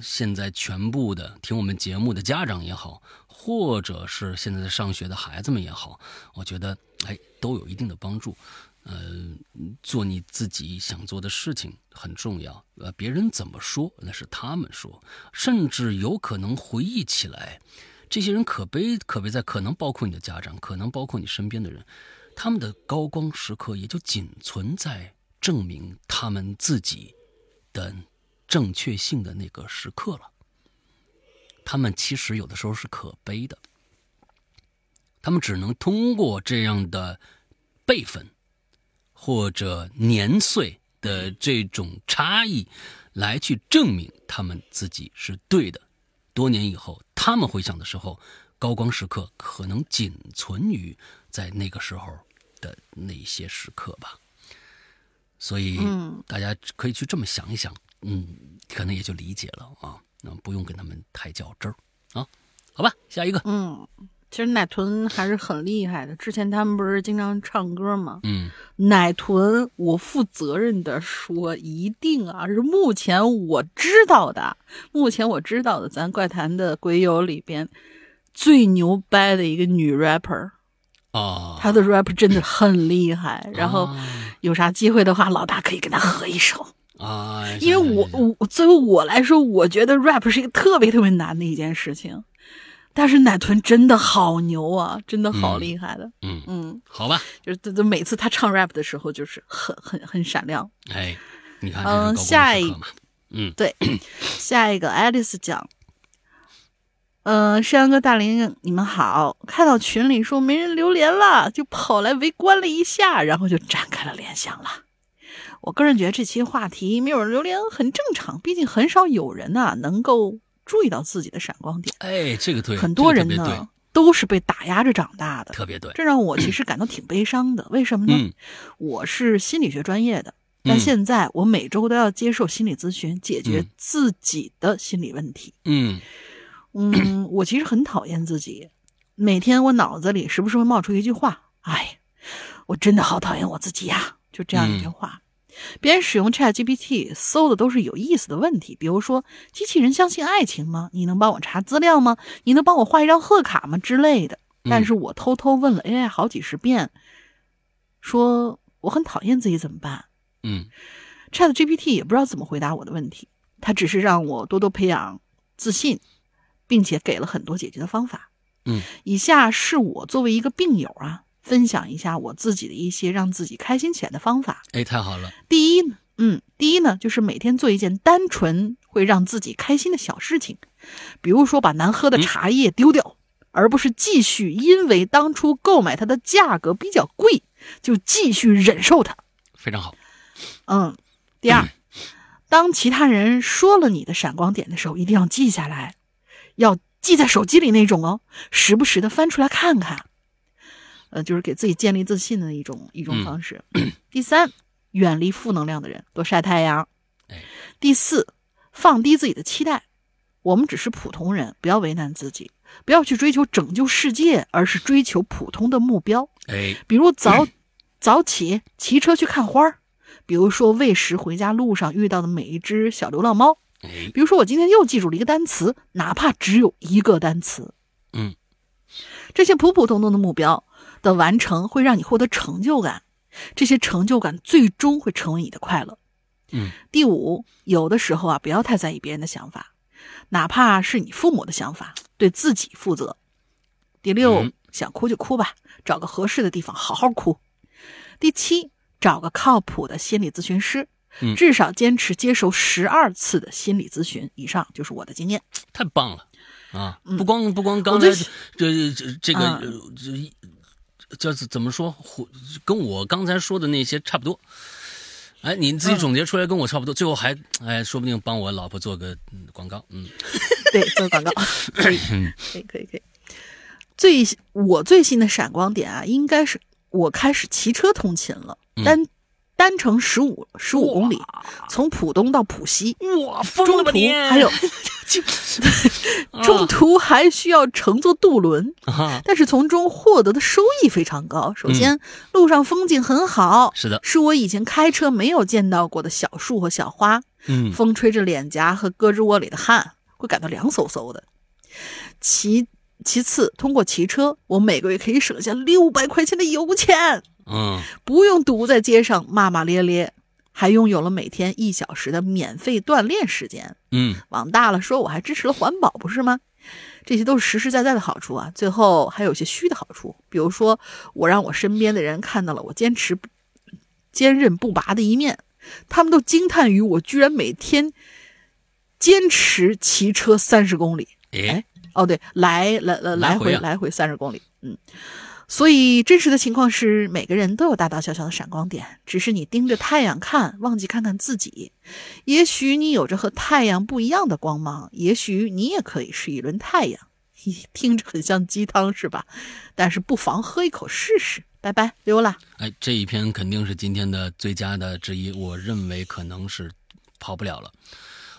现在全部的听我们节目的家长也好，或者是现在在上学的孩子们也好，我觉得哎，都有一定的帮助。呃，做你自己想做的事情很重要。呃，别人怎么说那是他们说，甚至有可能回忆起来，这些人可悲可悲在，可能包括你的家长，可能包括你身边的人，他们的高光时刻也就仅存在证明他们自己的正确性的那个时刻了。他们其实有的时候是可悲的，他们只能通过这样的辈分。或者年岁的这种差异，来去证明他们自己是对的。多年以后，他们回想的时候，高光时刻可能仅存于在那个时候的那些时刻吧。所以，大家可以去这么想一想，嗯，可能也就理解了啊。那不用跟他们太较真儿啊。好吧，下一个，嗯。其实奶豚还是很厉害的。之前他们不是经常唱歌吗？嗯，奶豚，我负责任的说，一定啊，是目前我知道的，目前我知道的，咱怪谈的鬼友里边最牛掰的一个女 rapper 啊，他的 rap 真的很厉害。然后有啥机会的话，老大可以跟他合一首啊。因为我我作为我来说，我觉得 rap 是一个特别特别难的一件事情。但是奶豚真的好牛啊，真的好厉害的。嗯嗯，好吧，就是他他每次他唱 rap 的时候，就是很很很闪亮。哎，你看，嗯下一时刻嘛，嗯，对，下一个 Alice 讲，呃，山羊哥、大林，你们好，看到群里说没人留连了，就跑来围观了一下，然后就展开了联想了。我个人觉得这期话题没有人留连很正常，毕竟很少有人呐、能够注意到自己的闪光点，哎，这个对，很多人呢都是被打压着长大的，，特别对，这让我其实感到挺悲伤的。为什么呢？嗯我是心理学专业的，但嗯现在我每周都要接受心理咨询，解决嗯自己的心理问题。嗯嗯，我其实很讨厌自己，每天我脑子里时不时会冒出一句话：“哎，我真的好讨厌我自己呀！”就这样一句嗯话。别人使用 Chat GPT 搜的都是有意思的问题，比如说机器人相信爱情吗？你能帮我查资料吗？你能帮我画一张贺卡吗？之类的。但是我偷偷问了 AI 好几十遍，说我很讨厌自己怎么办嗯？Chat GPT 也不知道怎么回答我的问题，它只是让我多多培养自信，并且给了很多解决的方法。嗯，以下是我作为一个病友啊，分享一下我自己的一些让自己开心起来的方法。哎，太好了，第一呢，嗯，第一呢，就是每天做一件单纯会让自己开心的小事情，比如说把难喝的茶叶丢掉，而不是继续因为当初购买它的价格比较贵，就继续忍受它。非常好，嗯，第二，当其他人说了你的闪光点的时候，一定要记下来，要记在手机里那种哦，时不时的翻出来看看。呃，就是给自己建立自信的一种一种嗯方式。第三，远离负能量的人，多晒太阳。哎，第四，放低自己的期待。我们只是普通人，不要为难自己，不要去追求拯救世界，而是追求普通的目标。哎，比如早 早起骑车去看花儿，比如说喂食回家路上遇到的每一只小流浪猫，哎，比如说我今天又记住了一个单词，哪怕只有一个单词，嗯，这些普普通通的目标的完成会让你获得成就感，这些成就感最终会成为你的快乐。嗯，第五，有的时候啊，不要太在意别人的想法，哪怕是你父母的想法，对自己负责。第六，嗯想哭就哭吧，找个合适的地方好好哭。第七，找个靠谱的心理咨询师，嗯至少坚持接受十二次的心理咨询以上，就是我的经验。太棒了啊！嗯不光不光刚才这这这这个这叫怎么说，跟我刚才说的那些差不多。哎，你自己嗯总结出来跟我差不多，最后还哎，说不定帮我老婆做个嗯广告，嗯 对，做广告，可以，可以，可以，可以。最我最新的闪光点啊，应该是我开始骑车通勤了，嗯单单程十五十五公里，从浦东到浦西，哇，疯中途还有 中途还需要乘坐渡轮，啊，但是从中获得的收益非常高。首先，路上风景很好，是的，是我以前开车没有见到过的小树和小花，嗯。风吹着脸颊和胳肢窝里的汗，会感到凉飕飕的。其其次，通过骑车，我每个月可以省下六百块钱的油钱，嗯不用堵在街上骂骂咧咧，还拥有了每天一小时的免费锻炼时间。嗯往大了说，我还支持了环保，不是吗？这些都是实实在在的好处啊。最后还有些虚的好处，比如说，我让我身边的人看到了我坚持坚韧不拔的一面，他们都惊叹于我居然每天坚持骑车三十公里。哎，哦，对，来来来回来回三十公里，嗯。所以真实的情况是，每个人都有大大小小的闪光点，只是你盯着太阳看，忘记看看自己。也许你有着和太阳不一样的光芒，也许你也可以是一轮太阳。听着很像鸡汤是吧？但是不妨喝一口试试。拜拜，溜了。哎，这一篇肯定是今天的最佳的之一，我认为可能是跑不了了。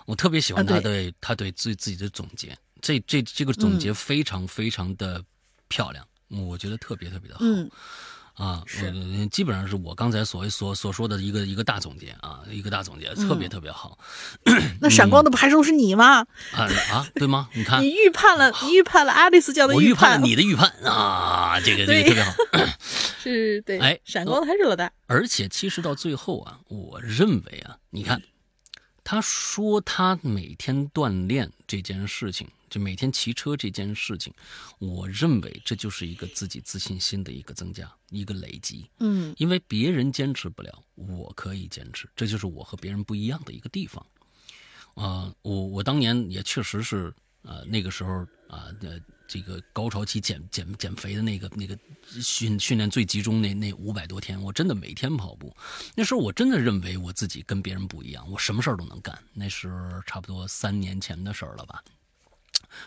我特别喜欢他对、他对自自己的总结，这这这个总嗯结非常非常的漂亮，我觉得特别特别的好。嗯，啊，是我基本上是我刚才所所所说的一个一个大总结啊，一个大总结，特别嗯特别好、那闪光的不还是都是你吗？啊啊，对吗？你看你，预判了，你预判了爱丽丝这样的我预判判了你的预判啊，这个这个特别好。是对，哎闪光的还是老大。而且其实到最后啊，我认为啊，你看，他说他每天锻炼这件事情，就每天骑车这件事情，我认为这就是一个自己自信心的一个增加，一个累积。嗯，因为别人坚持不了，我可以坚持，这就是我和别人不一样的一个地方。啊，我我当年也确实是啊，那个时候啊，呃，这个高潮期减减减肥的那个那个训训练最集中那那五百多天，我真的每天跑步。那时候我真的认为我自己跟别人不一样，我什么事儿都能干。那是差不多三年前的事儿了吧。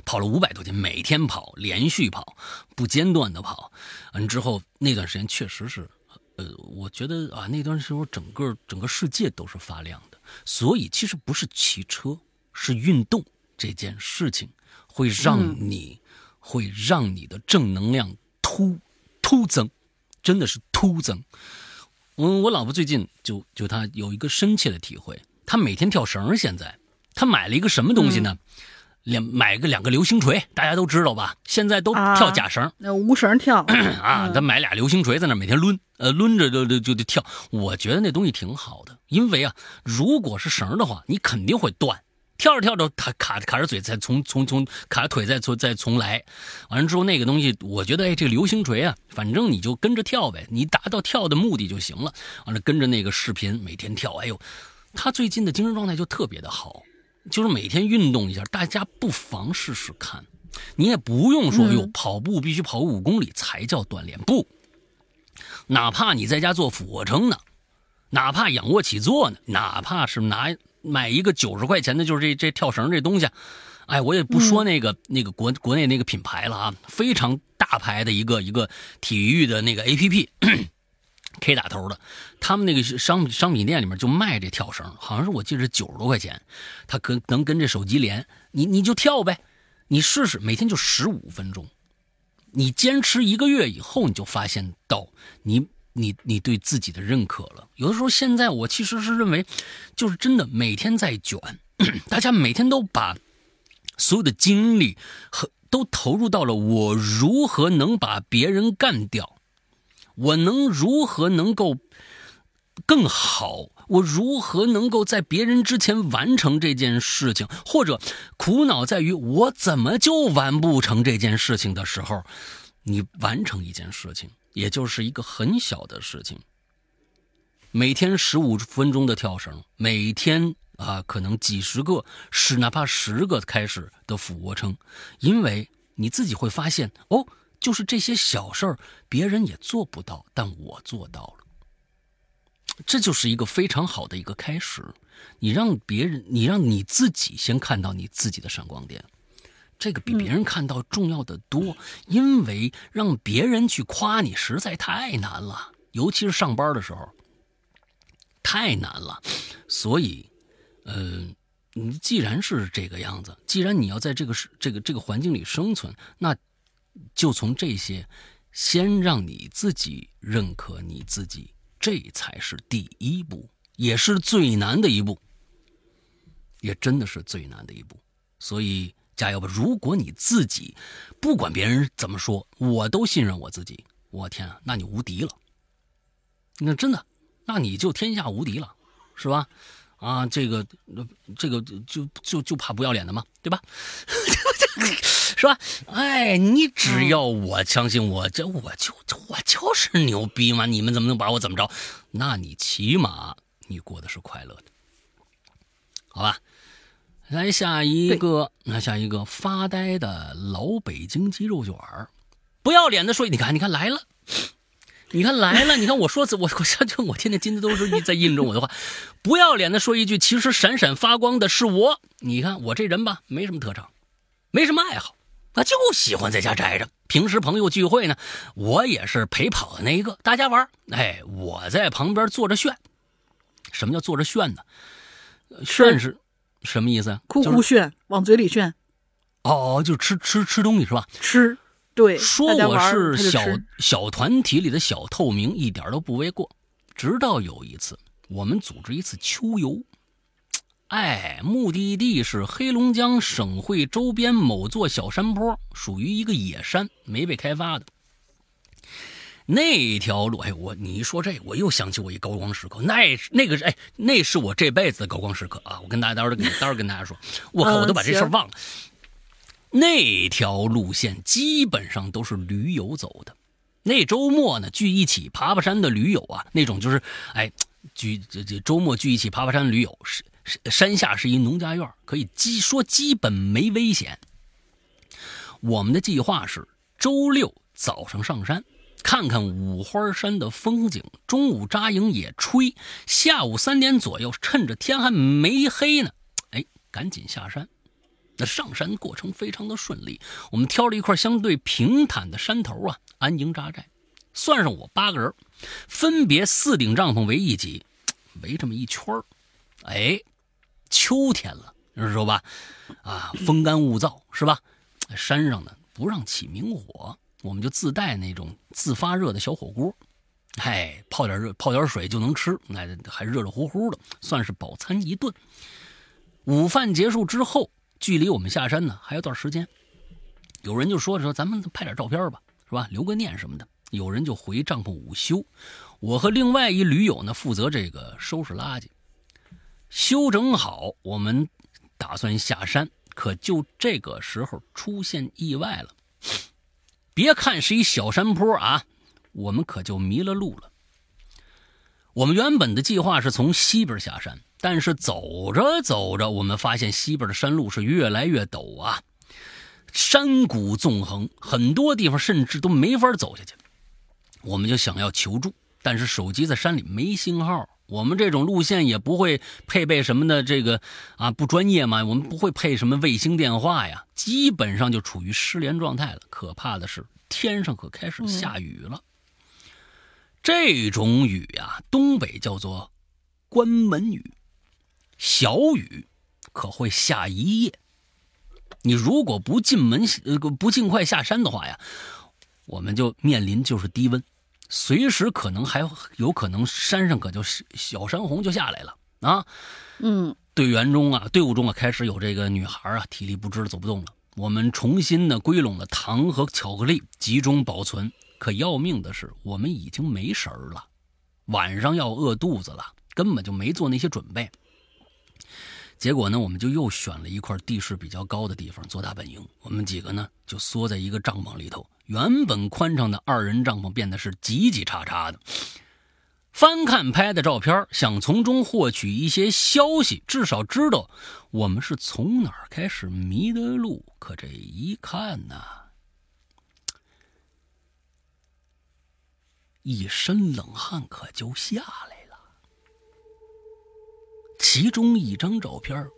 跑了五百多天，每天跑，连续跑，不间断的跑。完之后那段时间确实是，呃，我觉得啊，那段时候整个整个世界都是发亮的。所以其实不是骑车，是运动这件事情会让你，会让你的正能量突突增，真的是突增。我我老婆最近就就她有一个深切的体会，她每天跳绳现在她买了一个什么东西呢？两买个两个流星锤，大家都知道吧？现在都跳假绳，那无绳跳 啊。他买俩流星锤在那每天抡，呃，抡着就就就就跳。我觉得那东西挺好的，因为啊，如果是绳的话，你肯定会断。跳着跳着卡卡卡着嘴，再从从从卡着腿再从再重来。完了之后那个东西，我觉得哎，这个流星锤啊，反正你就跟着跳呗，你达到跳的目的就行了。完了跟着那个视频每天跳，哎呦，他最近的精神状态就特别的好。就是每天运动一下，大家不妨试试看。你也不用说哟，跑步必须跑五公里才叫锻炼，不。哪怕你在家做俯卧撑呢，哪怕仰卧起坐呢，哪怕是拿买一个九十块钱的，就是这这跳绳这东西，哎，我也不说那个那个国国内那个品牌了啊，非常大牌的一个一个体育的那个 A P P。K 打头的，他们那个商商品店里面就卖这跳绳，好像是我记得是九十多块钱，它跟能跟这手机连，你你就跳呗，你试试，每天就十五分钟，你坚持一个月以后，你就发现到你你你对自己的认可了。有的时候现在我其实是认为，就是真的每天在卷，大家每天都把所有的精力和都投入到了我如何能把别人干掉。我能如何能够更好？我如何能够在别人之前完成这件事情？或者苦恼在于我怎么就完不成这件事情的时候，你完成一件事情，也就是一个很小的事情。每天十五分钟的跳绳，每天啊，可能几十个，是哪怕十个开始的俯卧撑，因为你自己会发现哦。就是这些小事儿，别人也做不到，但我做到了。这就是一个非常好的一个开始。你让别人，你让你自己先看到你自己的闪光点，这个比别人看到重要的多。因为让别人去夸你实在太难了，尤其是上班的时候，太难了。所以，嗯，你既然是这个样子，既然你要在这个是这个这个环境里生存，那。就从这些，先让你自己认可你自己，这才是第一步，也是最难的一步，也真的是最难的一步。所以加油吧！如果你自己不管别人怎么说，我都信任我自己，我天啊，那你无敌了。那真的，那你就天下无敌了，是吧？啊，这个，这个就就就怕不要脸的嘛，对吧？是吧？哎，你只要我相信我，这我就我就是牛逼嘛！你们怎么能把我怎么着？那你起码你过的是快乐的，好吧？来下一个，那下一个发呆的老北京鸡肉卷儿，不要脸的说，你看，你看来了，你看来了，你看我说 我我相信我天天金子都是在印证我的话，不要脸的说一句，其实闪闪发光的是我。你看我这人吧，没什么特长，没什么爱好。我就喜欢在家宅着，平时朋友聚会呢，我也是陪跑的那一个。大家玩，哎，我在旁边坐着炫。什么叫坐着炫呢？炫是什么意思？酷酷炫，往嘴里炫。哦，就吃吃吃东西是吧？吃，对。说我是小小团体里的小透明，一点都不为过。直到有一次，我们组织一次秋游。哎，目的地是黑龙江省会周边某座小山坡，属于一个野山，没被开发的。那条路，哎，我你一说这，我又想起我一高光时刻。那那个是，哎，那是我这辈子的高光时刻啊！我跟大家待会儿跟待会儿跟大家说，我靠，我都把这事儿忘了。那条路线基本上都是驴友走的。那周末呢，聚一起爬爬山的驴友啊，那种就是，哎，聚这这周末聚一起爬爬山的驴友，是山下是一农家院，可以基说基本没危险。我们的计划是周六早上上山，看看五花山的风景，中午扎营野炊，下午三点左右，趁着天还没黑呢，哎，赶紧下山。上山过程非常的顺利，我们挑了一块相对平坦的山头啊，安营扎寨。算上我八个人，分别四顶帐篷围一起，围这么一圈哎，秋天了，你说吧？啊，风干物燥，是吧？山上呢不让起明火，我们就自带那种自发热的小火锅，嘿，泡点热，泡点水就能吃，那还热热乎乎的，算是饱餐一顿。午饭结束之后。距离我们下山呢还有段时间，有人就说说咱们拍点照片吧，是吧？留个念什么的。有人就回帐篷午休，我和另外一驴友呢负责这个收拾垃圾。修整好，我们打算下山，可就这个时候出现意外了。别看是一小山坡啊，我们可就迷了路了。我们原本的计划是从西边下山。但是走着走着，我们发现西边的山路是越来越陡啊，山谷纵横，很多地方甚至都没法走下去。我们就想要求助，但是手机在山里没信号，我们这种路线也不会配备什么的，这个啊不专业嘛，我们不会配什么卫星电话呀，基本上就处于失联状态了。可怕的是，天上可开始下雨了。这种雨啊，东北叫做关门雨。小雨可会下一夜，你如果不进门呃不尽快下山的话呀，我们就面临就是低温，随时可能还有可能山上可就小山洪就下来了啊。嗯，队员中啊，队伍中啊开始有这个女孩啊体力不支走不动了，我们重新的归拢了糖和巧克力，集中保存。可要命的是，我们已经没食儿了，晚上要饿肚子了，根本就没做那些准备。结果呢，我们就又选了一块地势比较高的地方做大本营。我们几个呢，就缩在一个帐篷里头。原本宽敞的二人帐篷变得是挤挤叉叉的。翻看拍的照片，想从中获取一些消息，至少知道我们是从哪儿开始迷的路。可这一看呢，一身冷汗可就下来。其中一张照片，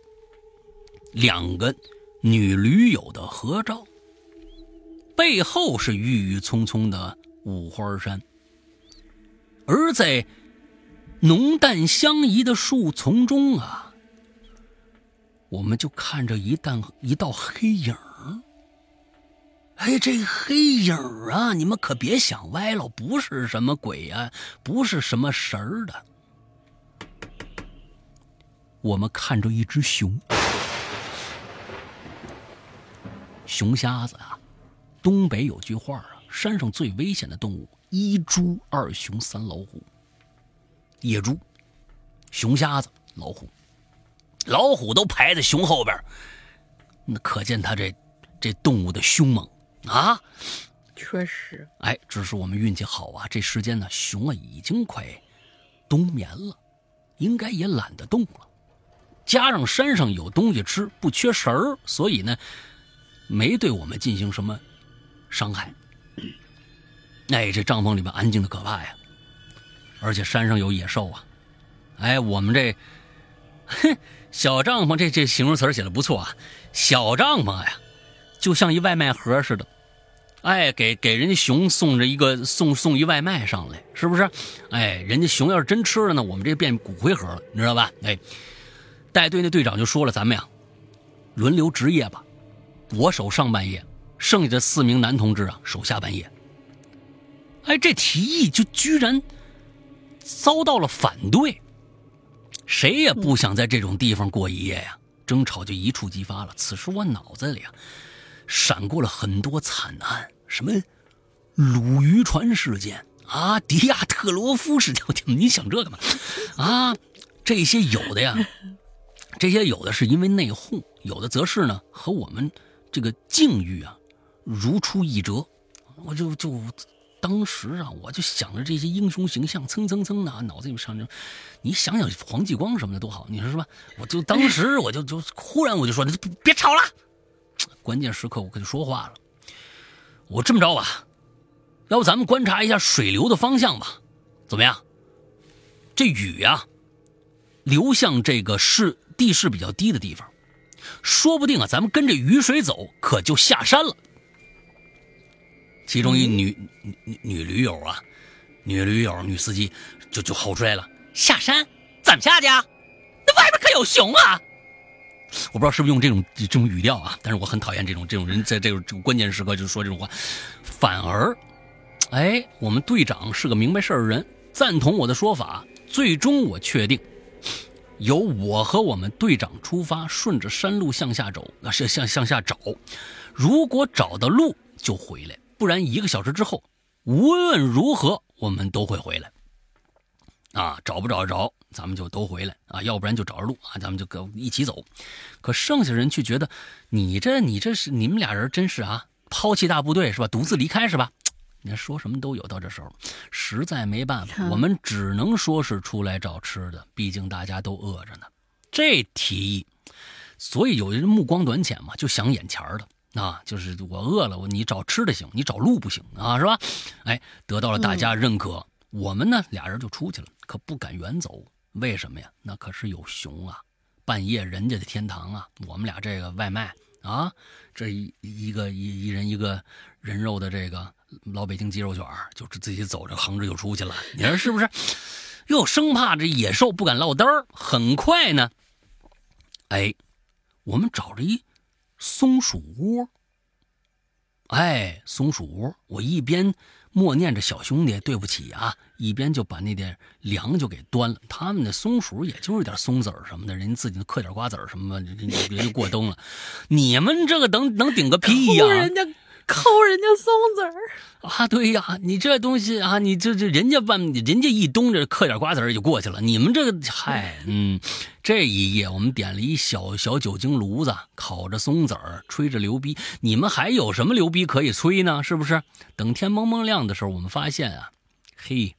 两个女驴友的合照，背后是郁郁葱葱的五花山，而在浓淡相宜的树丛中啊，我们就看着一道一道黑影哎，这黑影啊，你们可别想歪了，不是什么鬼呀，不是什么神儿的。我们看着一只熊，熊瞎子啊！东北有句话啊，山上最危险的动物一猪二熊三老虎。野猪、熊瞎子、老虎，老虎都排在熊后边，那可见它这这动物的凶猛啊！确实，哎，只是我们运气好啊，这时间呢，熊啊已经快冬眠了，应该也懒得动了。加上山上有东西吃，不缺食儿，所以呢，没对我们进行什么伤害。哎，这帐篷里面安静的可怕呀，而且山上有野兽啊。哎，我们这哼 小帐篷，这这形容词写的不错啊。小帐篷呀，就像一外卖盒似的。哎，给给人家熊送着一个送送一外卖上来，是不是？哎，人家熊要是真吃了呢，我们这变骨灰盒了，你知道吧？哎。带队那队长就说了：“咱们呀，轮流值夜吧，我守上半夜，剩下的四名男同志啊守下半夜。”哎，这提议就居然遭到了反对，谁也不想在这种地方过一夜呀，争吵就一触即发了。此时我脑子里啊闪过了很多惨案，什么鲁渔船事件啊，迪亚特罗夫事件，你想这干嘛啊？这些有的呀。这些有的是因为内讧，有的则是呢和我们这个境遇啊，如出一辙。我就就当时啊，我就想着这些英雄形象，蹭蹭蹭的，脑子里面上着。你想想黄继光什么的多好，你说是吧？我就当时 我就就忽然我就说，别吵了。关键时刻我跟你说话了，我这么着吧，要不咱们观察一下水流的方向吧？怎么样？这雨呀，流向这个是地势比较低的地方，说不定啊，咱们跟着雨水走，可就下山了。其中一女女女驴友啊，女驴友女司机就就吼出来了：“下山？怎么下去啊？那外边可有熊啊！”我不知道是不是用这种这种语调啊，但是我很讨厌这种这种人在这种这个关键时刻就说这种话。反而，哎，我们队长是个明白事儿的人，赞同我的说法。最终我确定，由我和我们队长出发，顺着山路向下走，那是向向下找。如果找到路就回来，不然一个小时之后，无论如何我们都会回来。啊，找不找着，咱们就都回来啊，要不然就找着路啊，咱们就跟一起走。可剩下人却觉得，你这你这是你们俩人真是啊，抛弃大部队是吧？独自离开是吧？你说什么都有，到这时候实在没办法，我们只能说是出来找吃的，毕竟大家都饿着呢。这提议，所以有人目光短浅嘛，就想眼前的啊，就是我饿了，我你找吃的行，你找路不行啊，是吧？哎，得到了大家认可，我们呢俩人就出去了。可不敢远走，为什么呀？那可是有熊啊！半夜人家的天堂啊！我们俩这个外卖啊，这一一个一一人一个人肉的这个老北京鸡肉卷，就自己走着横着就出去了。你说是不是？又生怕这野兽不敢落单儿。很快呢，哎，我们找着一松鼠窝。哎，松鼠窝，我一边。默念着小兄弟对不起啊，一边就把那点粮就给端了。他们的松鼠也就是点松子儿什么的，人家自己嗑点瓜子儿什么，人家就过冬了。你们这个能能顶个屁呀？抠人家松子儿啊，对呀，你这东西啊，你这这人家办，人家一冬着嗑点瓜子儿就过去了。你们这个嗨，嗯，这一夜我们点了一小小酒精炉子，烤着松子儿，吹着牛逼。你们还有什么牛逼可以吹呢？是不是？等天蒙蒙亮的时候，我们发现啊，嘿，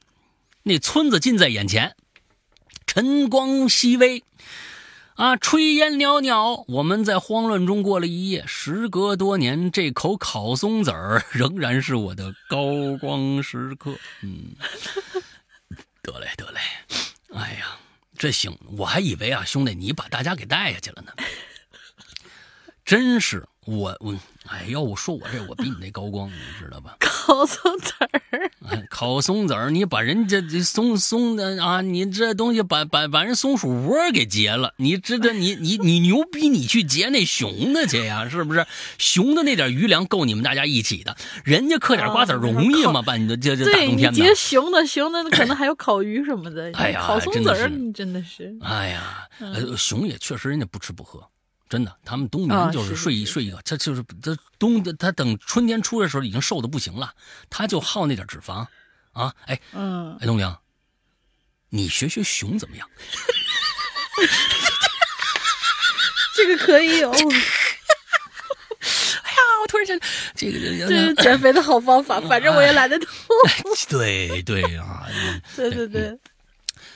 那村子近在眼前，晨光熹微。啊，炊烟袅袅，我们在慌乱中过了一夜。时隔多年，这口烤松子儿仍然是我的高光时刻。嗯，得嘞，得嘞。哎呀，这行，我还以为啊，兄弟，你把大家给带下去了呢。真是我我。哎，要我说我这我比你那高光，你知道吧？烤松子儿，烤松子儿，你把人家这松松的啊，你这东西把把把人松鼠窝给劫了，你知道你你你牛逼，你去劫那熊的去呀？是不是？熊的那点余粮够你们大家一起的，人家嗑点瓜子容易吗？把你的这这大冬天的。劫熊的熊的可能还有烤鱼什么的。哎呀，烤松子儿，真的是。哎呀，熊也确实人家不吃不喝。真的，他们冬眠就是睡一睡一个，他就是他冬他等春天出来的时候已经瘦的不行了，他就耗那点脂肪，啊，哎，嗯，哎，东陵，你学学熊怎么样？这个可以有。哎呀，我突然想，这个这是减肥的好方法，反正我也懒得动。对对啊，对对对，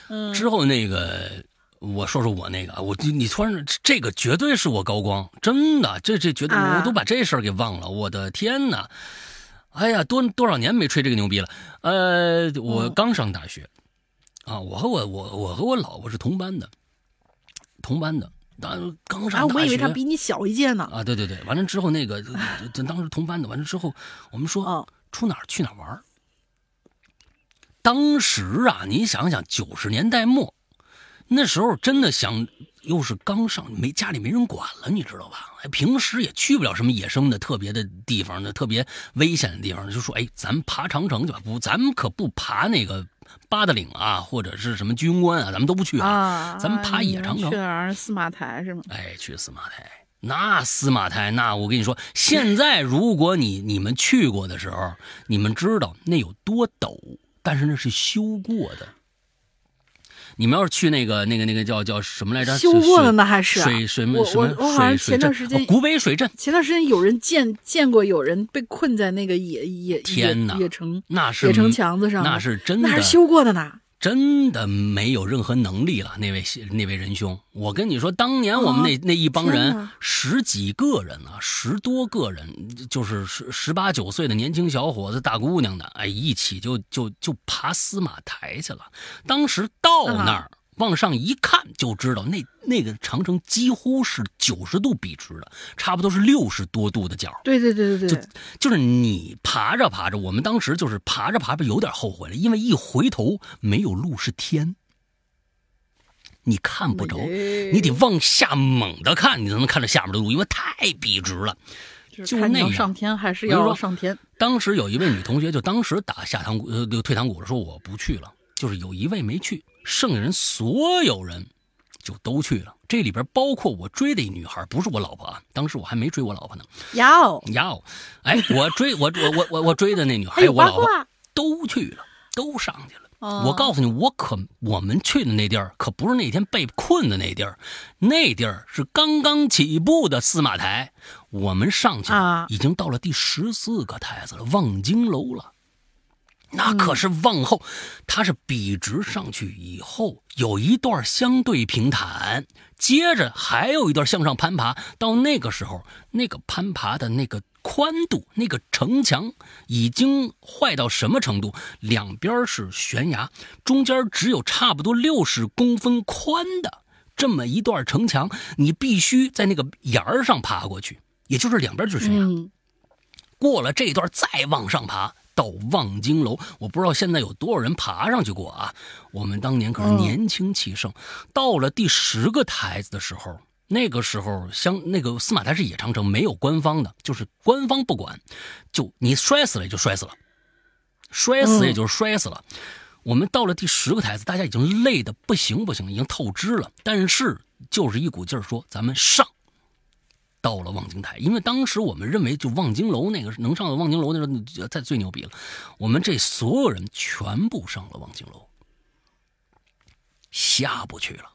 嗯，之后那个。我说说我那个，我你突然这个绝对是我高光，真的，这这绝对我都把这事儿给忘了，我的天哪！哎呀，多多少年没吹这个牛逼了。呃，我刚上大学，啊，我和我我我和我老婆是同班的，同班的，当刚上大学，我以为他比你小一届呢。啊，对对对，完了之后那个，这当时同班的，完了之后我们说出哪儿去哪儿玩当时啊，你想想九十年代末。那时候真的想，又是刚上没家里没人管了，你知道吧？平时也去不了什么野生的特别的地方，那特别危险的地方，就说哎，咱们爬长城去吧，不，咱们可不爬那个八达岭啊，或者是什么居庸关啊，咱们都不去啊，咱们爬野长城。去哪儿？司马台是吗？哎，去司马台。那司马台，那我跟你说，现在如果你你们去过的时候，你们知道那有多陡，但是那是修过的。你们要是去那个那个那个叫叫什么来着？修过的呢还是水水我什么我我好像水前段时间古北水镇。前段时间有人见见过有人被困在那个野野天哪野城那是野城墙子上，那是真的，那是修过的呢。真的没有任何能力了，那位那位仁兄，我跟你说，当年我们那、哦那一帮人十几个人啊，十多个人，就是十十八九岁的年轻小伙子、大姑娘的，哎，一起就就就爬司马台去了。当时到那儿。往上一看就知道，那那个长城几乎是九十度笔直的，差不多是六十多度的角。对对对对对，就就是你爬着爬着，我们当时就是爬着爬着有点后悔了，因为一回头没有路是天，你看不着，你得往下猛的看，你才能看着下面的路，因为太笔直了。就那样上天还是要上天？当时有一位女同学就当时打下堂鼓呃就退堂鼓了，说我不去了。就是有一位没去，剩下人所有人就都去了。这里边包括我追的一女孩，不是我老婆啊，当时我还没追我老婆呢。要要，哎，我追我我我我我追的那女孩，还 有我老婆都去了，都上去了。哦我告诉你，我可我们去的那地儿可不是那天被困的那地儿，那地儿是刚刚起步的司马台，我们上去了啊已经到了第十四个台子了，望京楼了。那可是往后，它是笔直上去以后，有一段相对平坦，接着还有一段向上攀爬。到那个时候，那个攀爬的那个宽度，那个城墙已经坏到什么程度？两边是悬崖，中间只有差不多六十公分宽的这么一段城墙，你必须在那个沿儿上爬过去，也就是两边就是悬崖。嗯，过了这段再往上爬到望京楼，我不知道现在有多少人爬上去过啊。我们当年可是年轻气盛，到了第十个台子的时候，那个时候相那个司马台是野长城，没有官方的，就是官方不管，就你摔死了也就摔死了，摔死也就是摔死了。我们到了第十个台子，大家已经累得不行不行，已经透支了，但是就是一股劲儿说咱们上。到了望京台，因为当时我们认为就望京楼那个能上到望京楼那个在最牛逼了，我们这所有人全部上了望京楼，下不去了，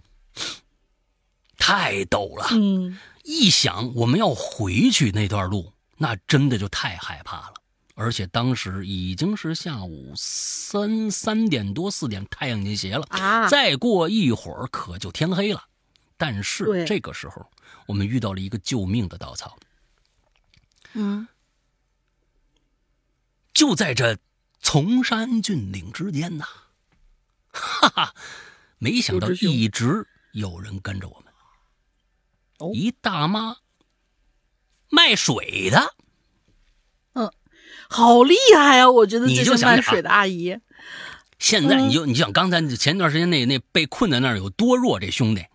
太陡了。嗯，一想我们要回去那段路，那真的就太害怕了。而且当时已经是下午三三点多四点，太阳已经斜了啊再过一会儿可就天黑了。但是这个时候，我们遇到了一个救命的稻草。嗯，就在这崇山峻岭之间呐，哈哈，没想到一直有人跟着我们。哦。一大妈卖水的，嗯好厉害啊！我觉得你这就卖水的阿姨，现在你就你想刚才前段时间那那被困在那儿有多弱，这兄弟。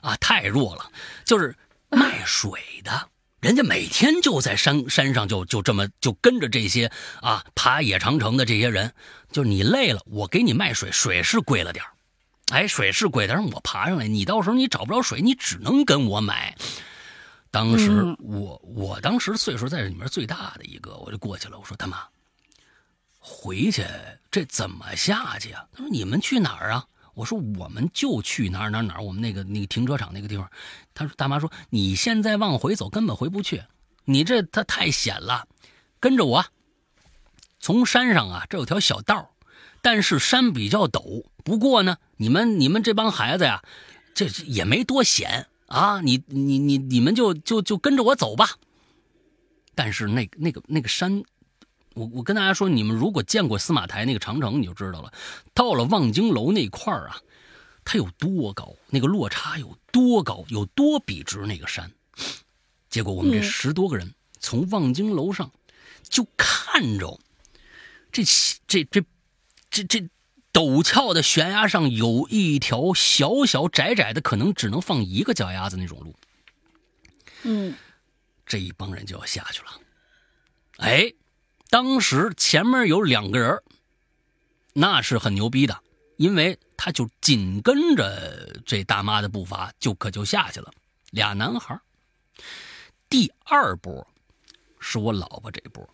啊太弱了，就是 卖水的。人家每天就在山山上就就这么就跟着这些啊爬野长城的这些人，就是你累了，我给你卖水，水是贵了点儿哎，水是贵，但是我爬上来，你到时候你找不着水，你只能跟我买。当时嗯我我当时岁数在这里面最大的一个，我就过去了，我说他妈，回去这怎么下去啊？他说你们去哪儿啊？我说我们就去哪儿哪儿哪儿，我们那个那个停车场那个地方。他说大妈说你现在往回走根本回不去，你这它太险了，跟着我。从山上啊，这有条小道但是山比较陡。不过呢，你们你们这帮孩子呀，这也没多险啊，你你你你们就就就跟着我走吧。但是那个那个那个山，我我跟大家说，你们如果见过司马台那个长城，你就知道了。到了望京楼那块儿啊，它有多高，那个落差有多高，有多笔直那个山。结果我们这嗯十多个人从望京楼上就看着这这这这这陡峭的悬崖上有一条小小窄窄的，可能只能放一个脚丫子那种路。嗯，这一帮人就要下去了。哎，当时前面有两个人，那是很牛逼的，因为他就紧跟着这大妈的步伐，就可就下去了。俩男孩。第二波是我老婆这波，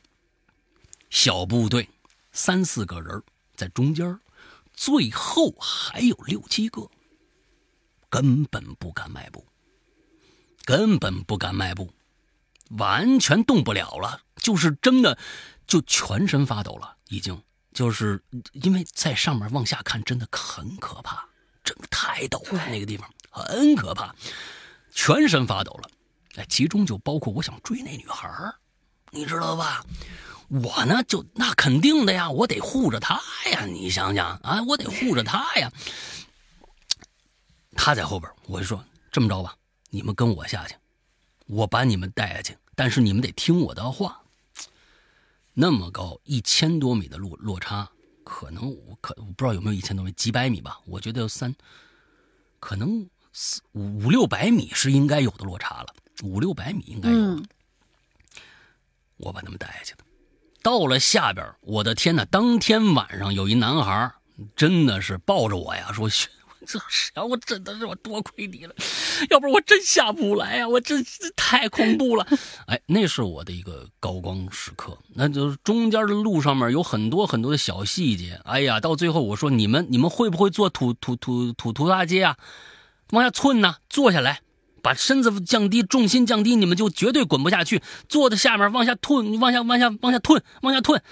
小部队三四个人在中间，最后还有六七个，根本不敢迈步，根本不敢迈步，完全动不了了，就是真的就全身发抖了，已经就是因为在上面往下看，真的很可怕，真的太陡了，那个地方很可怕，全身发抖了。哎，其中就包括我想追那女孩你知道吧？我呢，就那肯定的呀，我得护着她呀。你想想啊，我得护着她呀。他在后边，我就说这么着吧，你们跟我下去，我把你们带下去，但是你们得听我的话。那么高一千多米的落落差，可能我可我不知道有没有一千多米，几百米吧？我觉得有三，可能四五五六百米是应该有的落差了，五六百米应该有。我把他们带下去的。到了下边，我的天哪！当天晚上有一男孩，真的是抱着我呀，说：“ 这是啊，我真的是我多亏你了，要不然我真下不来呀，我这太恐怖了。”哎，那是我的一个高光时刻。那就是中间的路上面有很多很多的小细节。哎呀，到最后我说：“你们你们会不会做土土土土土大街啊？往下寸呢？坐下来。”把身子降低，重心降低，你们就绝对滚不下去。坐在下面往下吞，往下往下往下吞，往下吞。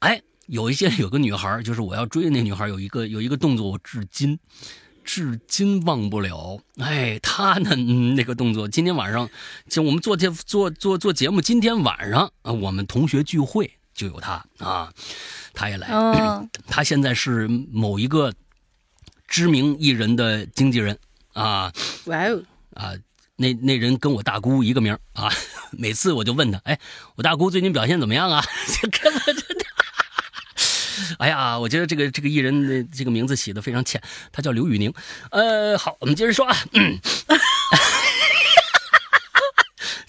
哎，有一些有个女孩，就是我要追的那女孩，有一个有一个动作，我至今至今忘不了。哎，他呢那个动作，今天晚上就我们做节做做做节目，今天晚上啊，我们同学聚会就有他啊，他也来。他现在是某一个知名艺人的经纪人啊。哇哦！啊，那那人跟我大姑一个名啊，每次我就问他，哎，我大姑最近表现怎么样啊？就跟我真的，哎呀，我觉得这个这个艺人的这个名字起的非常浅，他叫刘宇宁。呃，好，我们接着说啊。嗯，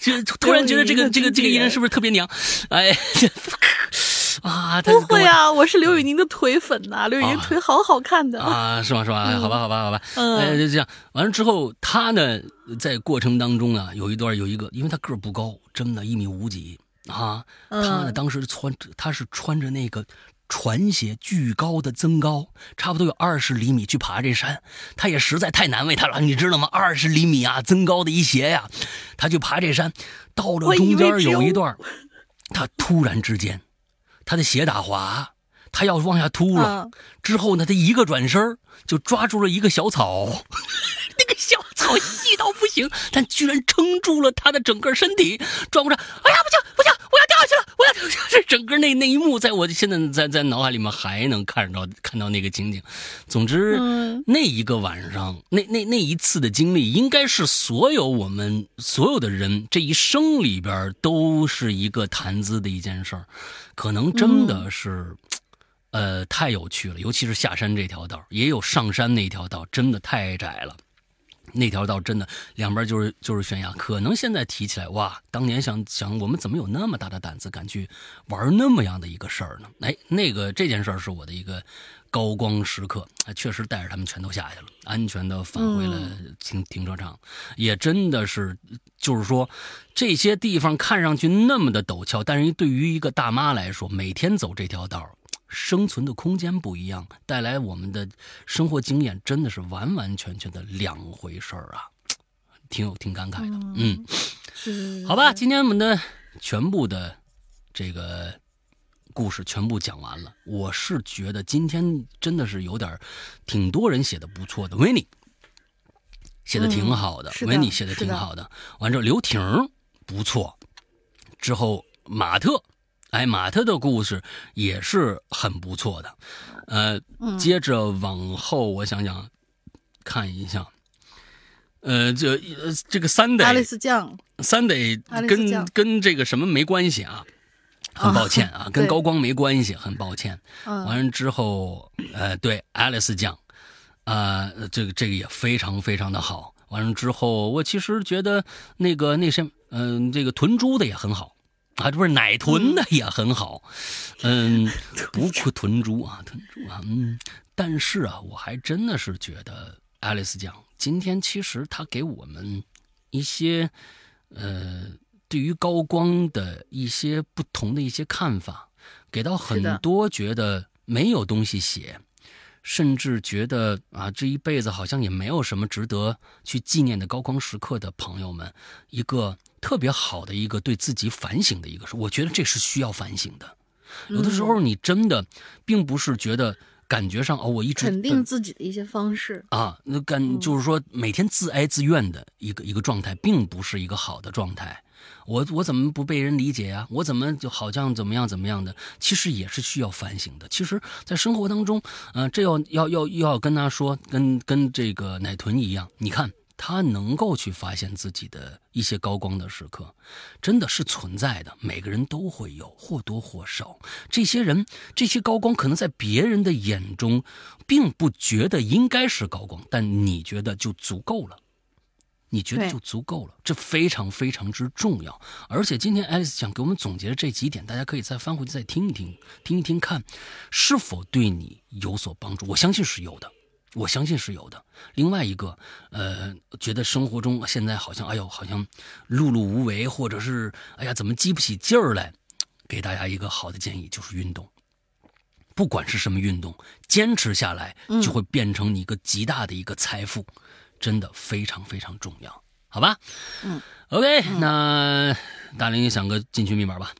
就突然觉得这个这个这个艺人是不是特别娘？哎。啊，不会啊，我是刘宇宁的腿粉呐，刘宇宁腿好好看的啊，是吗？是吧？好吧，好吧，好吧，哎，就这样。完了之后，他呢，在过程当中啊，有一段有一个，因为他个儿不高，真的，一米五几啊。他呢，当时穿，他是穿着那个船鞋，巨高的增高，差不多有二十厘米去爬这山。他也实在太难为他了，你知道吗？二十厘米啊，增高的一鞋呀，他就爬这山，到了中间有一段，他突然之间。他的鞋打滑，他要往下秃了。之后呢，他一个转身就抓住了一个小草，那个小草细到不行，但居然撑住了他的整个身体。转过来，哎呀，不行不行，我要掉下去了！我要掉下去！这整个那那一幕，在我现在在在脑海里面还能看着看到那个情景。总之，那一个晚上，那那那一次的经历，应该是所有我们所有的人这一生里边都是一个谈资的一件事儿。可能真的是，呃，太有趣了。尤其是下山这条道，也有上山那条道，真的太窄了。那条道真的两边就是就是悬崖。可能现在提起来，哇，当年想想我们怎么有那么大的胆子敢去玩那么样的一个事儿呢？哎，那个这件事儿是我的一个高光时刻，确实带着他们全都下去了，安全的返回了停停车场，也真的是。就是说，这些地方看上去那么的陡峭，但是对于一个大妈来说，每天走这条道，生存的空间不一样，带来我们的生活经验真的是完完全全的两回事儿啊，挺有挺感慨的。嗯，是好吧，今天我们的全部的这个故事全部讲完了。我是觉得今天真的是有点挺多人写的不错的，维尼。写的挺好的，维尼写的挺好的。完之后，刘婷不错。之后，马特，哎，马特的故事也是很不错的。呃，接着往后，我想想看一下。呃，这这个三得，阿里斯酱，三得跟跟这个什么没关系啊？很抱歉啊，跟高光没关系，很抱歉。完了之后，呃，对，爱丽丝酱。啊，这个这个也非常非常的好。完了之后，我其实觉得那个那什，嗯，这个豚猪的也很好，啊，这不是奶豚的也很好，嗯，不愧豚猪啊，豚猪啊，嗯。但是啊，我还真的是觉得爱丽丝讲今天其实他给我们一些，呃，对于高光的一些不同的一些看法，给到很多觉得没有东西写。甚至觉得啊，这一辈子好像也没有什么值得去纪念的高光时刻的朋友们，一个特别好的一个对自己反省的一个事，我觉得这是需要反省的。有的时候你真的并不是觉得感觉上哦，我一直肯定自己的一些方式啊，那感就是说每天自哀自怨的一个一个状态，并不是一个好的状态。我我怎么不被人理解呀？我怎么就好像怎么样怎么样的？其实也是需要反省的。其实，在生活当中，嗯，这要要要要跟他说，跟跟这个奶豚一样，你看他能够去发现自己的一些高光的时刻，真的是存在的。每个人都会有，或多或少。这些人这些高光，可能在别人的眼中，并不觉得应该是高光，但你觉得就足够了。你觉得就足够了，这非常非常之重要。而且今天爱丽丝想给我们总结的这几点，大家可以再翻回去再听一听，听一听看，是否对你有所帮助？我相信是有的，我相信是有的。另外一个，呃，觉得生活中现在好像，哎呦，好像碌碌无为，或者是哎呀，怎么激不起劲儿来？给大家一个好的建议，就是运动。不管是什么运动，坚持下来就会变成你一个极大的一个财富。真的非常非常重要，好吧？嗯，OK，那大林想个进群密码吧。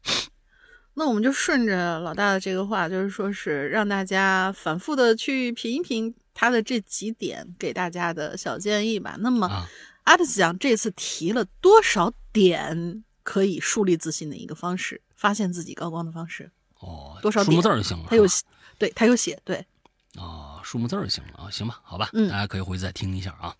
那我们就顺着老大的这个话，就是说是让大家反复的去品一品他的这几点给大家的小建议吧。那么，阿特斯讲这次提了多少点可以树立自信的一个方式，发现自己高光的方式？哦，多少数目字就行了。他有，对他有写，对。哦，数目字就行了啊，行吧，好吧，大家可以回去再听一下啊。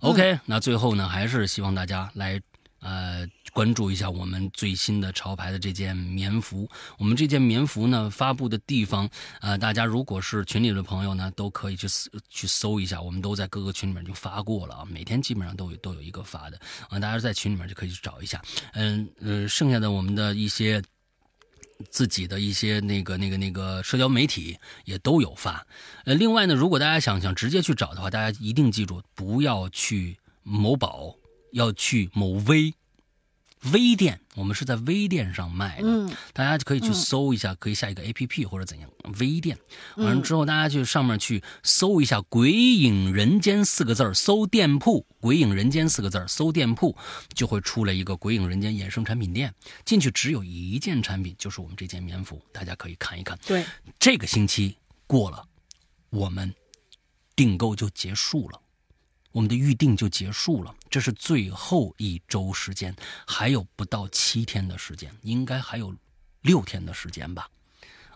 OK，那最后呢，还是希望大家来呃关注一下我们最新的潮牌的这件棉服。我们这件棉服呢发布的地方，呃，大家如果是群里的朋友呢，都可以去去搜一下，我们都在各个群里面就发过了啊，每天基本上都有都有一个发的啊，大家在群里面就可以去找一下。嗯嗯，剩下的我们的一些。自己的一些那个、那个、那个社交媒体也都有发。呃，另外呢，如果大家想想直接去找的话，大家一定记住，不要去某宝，要去某微。微店，我们是在微店上卖的，嗯，大家可以去搜一下，可以下一个 A P P 或者怎样。微店，完了之后，大家去上面去搜一下“鬼影人间”四个字搜店铺“鬼影人间”四个字搜店铺，就会出来一个“鬼影人间”衍生产品店。进去只有一件产品，就是我们这件棉服，大家可以看一看。对，这个星期过了，我们订购就结束了。我们的预定就结束了，这是最后一周时间，还有不到七天的时间，应该还有六天的时间吧？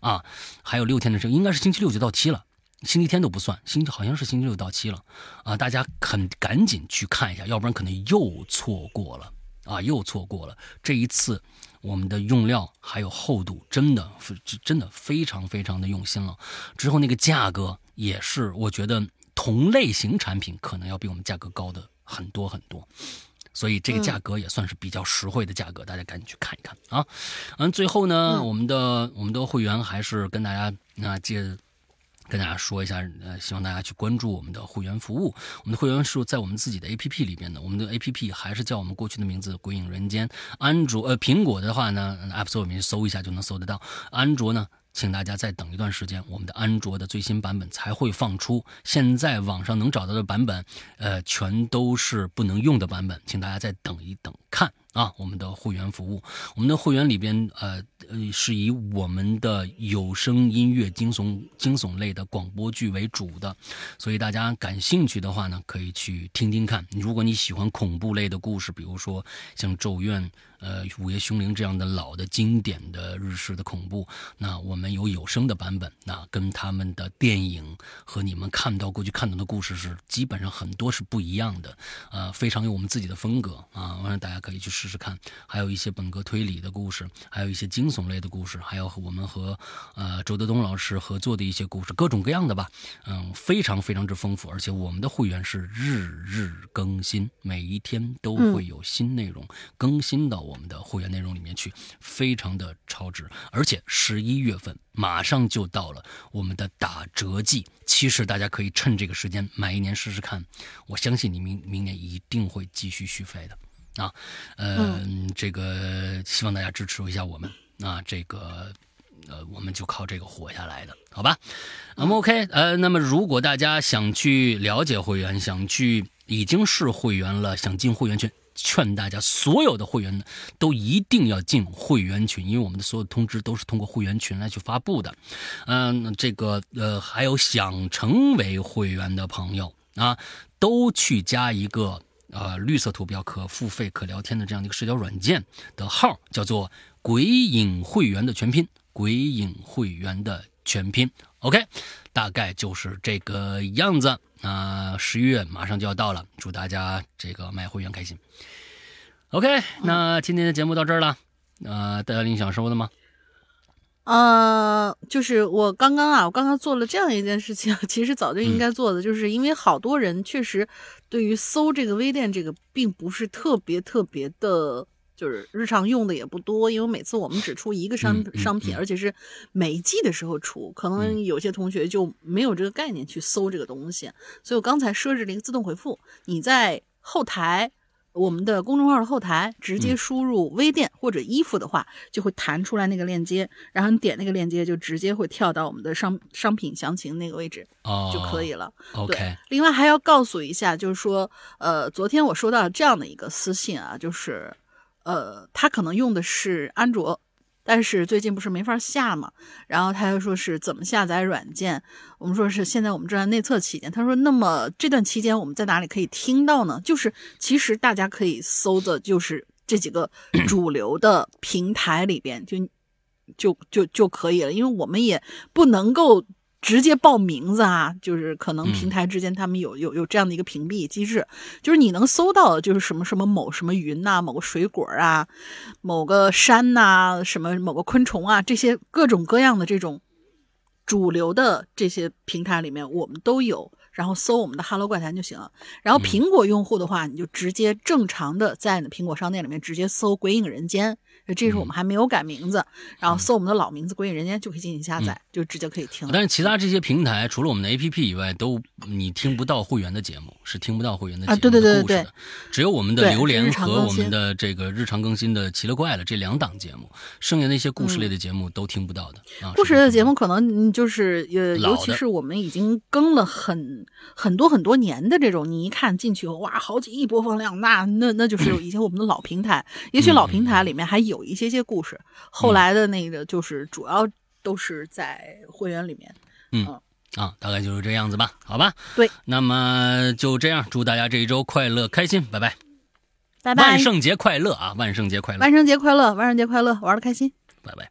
啊，还有六天的时间，应该是星期六就到期了，星期天都不算，星期好像是星期六到期了啊！大家肯赶紧去看一下，要不然可能又错过了啊，又错过了。这一次我们的用料还有厚度，真的真的非常非常的用心了。之后那个价格也是，我觉得。同类型产品可能要比我们价格高的很多很多，所以这个价格也算是比较实惠的价格，大家赶紧去看一看啊！嗯，最后呢，我们的我们的会员还是跟大家那接跟大家说一下，呃，希望大家去关注我们的会员服务。我们的会员是在我们自己的 APP 里边的，我们的 APP 还是叫我们过去的名字“鬼影人间”。安卓呃，苹果的话呢，App Store 里面搜一下就能搜得到。安卓呢？请大家再等一段时间，我们的安卓的最新版本才会放出。现在网上能找到的版本，呃，全都是不能用的版本，请大家再等一等看。啊，我们的会员服务，我们的会员里边，呃呃，是以我们的有声音乐、惊悚惊悚类的广播剧为主的，所以大家感兴趣的话呢，可以去听听看。如果你喜欢恐怖类的故事，比如说像《咒怨》、呃《午夜凶铃》这样的老的经典的日式的恐怖，那我们有有声的版本，那跟他们的电影和你们看到过去看到的故事是基本上很多是不一样的，呃，非常有我们自己的风格啊，我让大家可以去试。试试看，还有一些本格推理的故事，还有一些惊悚类的故事，还有我们和呃周德东老师合作的一些故事，各种各样的吧，嗯，非常非常之丰富。而且我们的会员是日日更新，每一天都会有新内容更新到我们的会员内容里面去，非常的超值。而且十一月份马上就到了我们的打折季，其实大家可以趁这个时间买一年试试看，我相信你明明年一定会继续续费的。啊，嗯，这个希望大家支持一下我们啊，这个呃，我们就靠这个活下来的，好吧？那么 OK，呃，那么如果大家想去了解会员，想去已经是会员了，想进会员群。劝大家，所有的会员，都一定要进会员群，因为我们的所有通知都是通过会员群来去发布的。嗯，这个呃，还有想成为会员的朋友啊，都去加一个呃绿色图标可付费可聊天的这样的一个社交软件的号，叫做“鬼影会员”的全拼，“鬼影会员”的全拼。OK，大概就是这个样子。那十一月马上就要到了，祝大家这个买会员开心。OK，那今天的节目到这儿了。呃，大家有想说的吗？呃，就是我刚刚啊，我刚刚做了这样一件事情，其实早就应该做的，就是因为好多人确实对于搜这个微店这个，并不是特别特别的。就是日常用的也不多，因为每次我们只出一个商商品，而且是每季的时候出，可能有些同学就没有这个概念去搜这个东西，所以我刚才设置了一个自动回复，你在后台我们的公众号的后台直接输入微店或者衣服的话，就会弹出来那个链接，然后你点那个链接就直接会跳到我们的商商品详情那个位置就可以了。OK，另外还要告诉一下，就是说，呃，昨天我收到这样的一个私信啊，就是。呃，他可能用的是安卓，但是最近不是没法下嘛，然后他又说是怎么下载软件，我们说是现在我们正在内测期间，他说那么这段期间我们在哪里可以听到呢？就是其实大家可以搜的，就是这几个 主流的平台里边就就就就可以了，因为我们也不能够。直接报名字啊，就是可能平台之间他们有有有这样的一个屏蔽机制，就是你能搜到就是什么什么某什么云呐，某个水果啊，某个山呐，什么某个昆虫啊，这些各种各样的这种主流的这些平台里面，我们都有。然后搜我们的 “Hello 怪谈”就行了。然后苹果用户的话，你就直接正常的在你的苹果商店里面直接搜“鬼影人间”，这是我们还没有改名字。然后搜我们的老名字“鬼影人间”就可以进行下载，就直接可以听。但是其他这些平台，除了我们的 APP 以外，都你听不到会员的节目，是听不到会员的节目对对对对，只有我们的榴莲和我们的这个日常更新的奇了怪了这两档节目，剩下那些故事类的节目都听不到的啊。故事类的节目可能就是呃，尤其是我们已经更了很。很多很多年的这种，你一看进去哇，好几亿播放量，那那那就是 以前我们的老平台。也许老平台里面还有一些些故事，后来的那个就是主要都是在会员里面。嗯啊，大概就是这样子吧，好吧。对，那么就这样，祝大家这一周快乐开心，拜拜，拜拜，万圣节快乐啊，万圣节快乐，万圣节快乐，万圣节快乐，玩的开心，拜拜。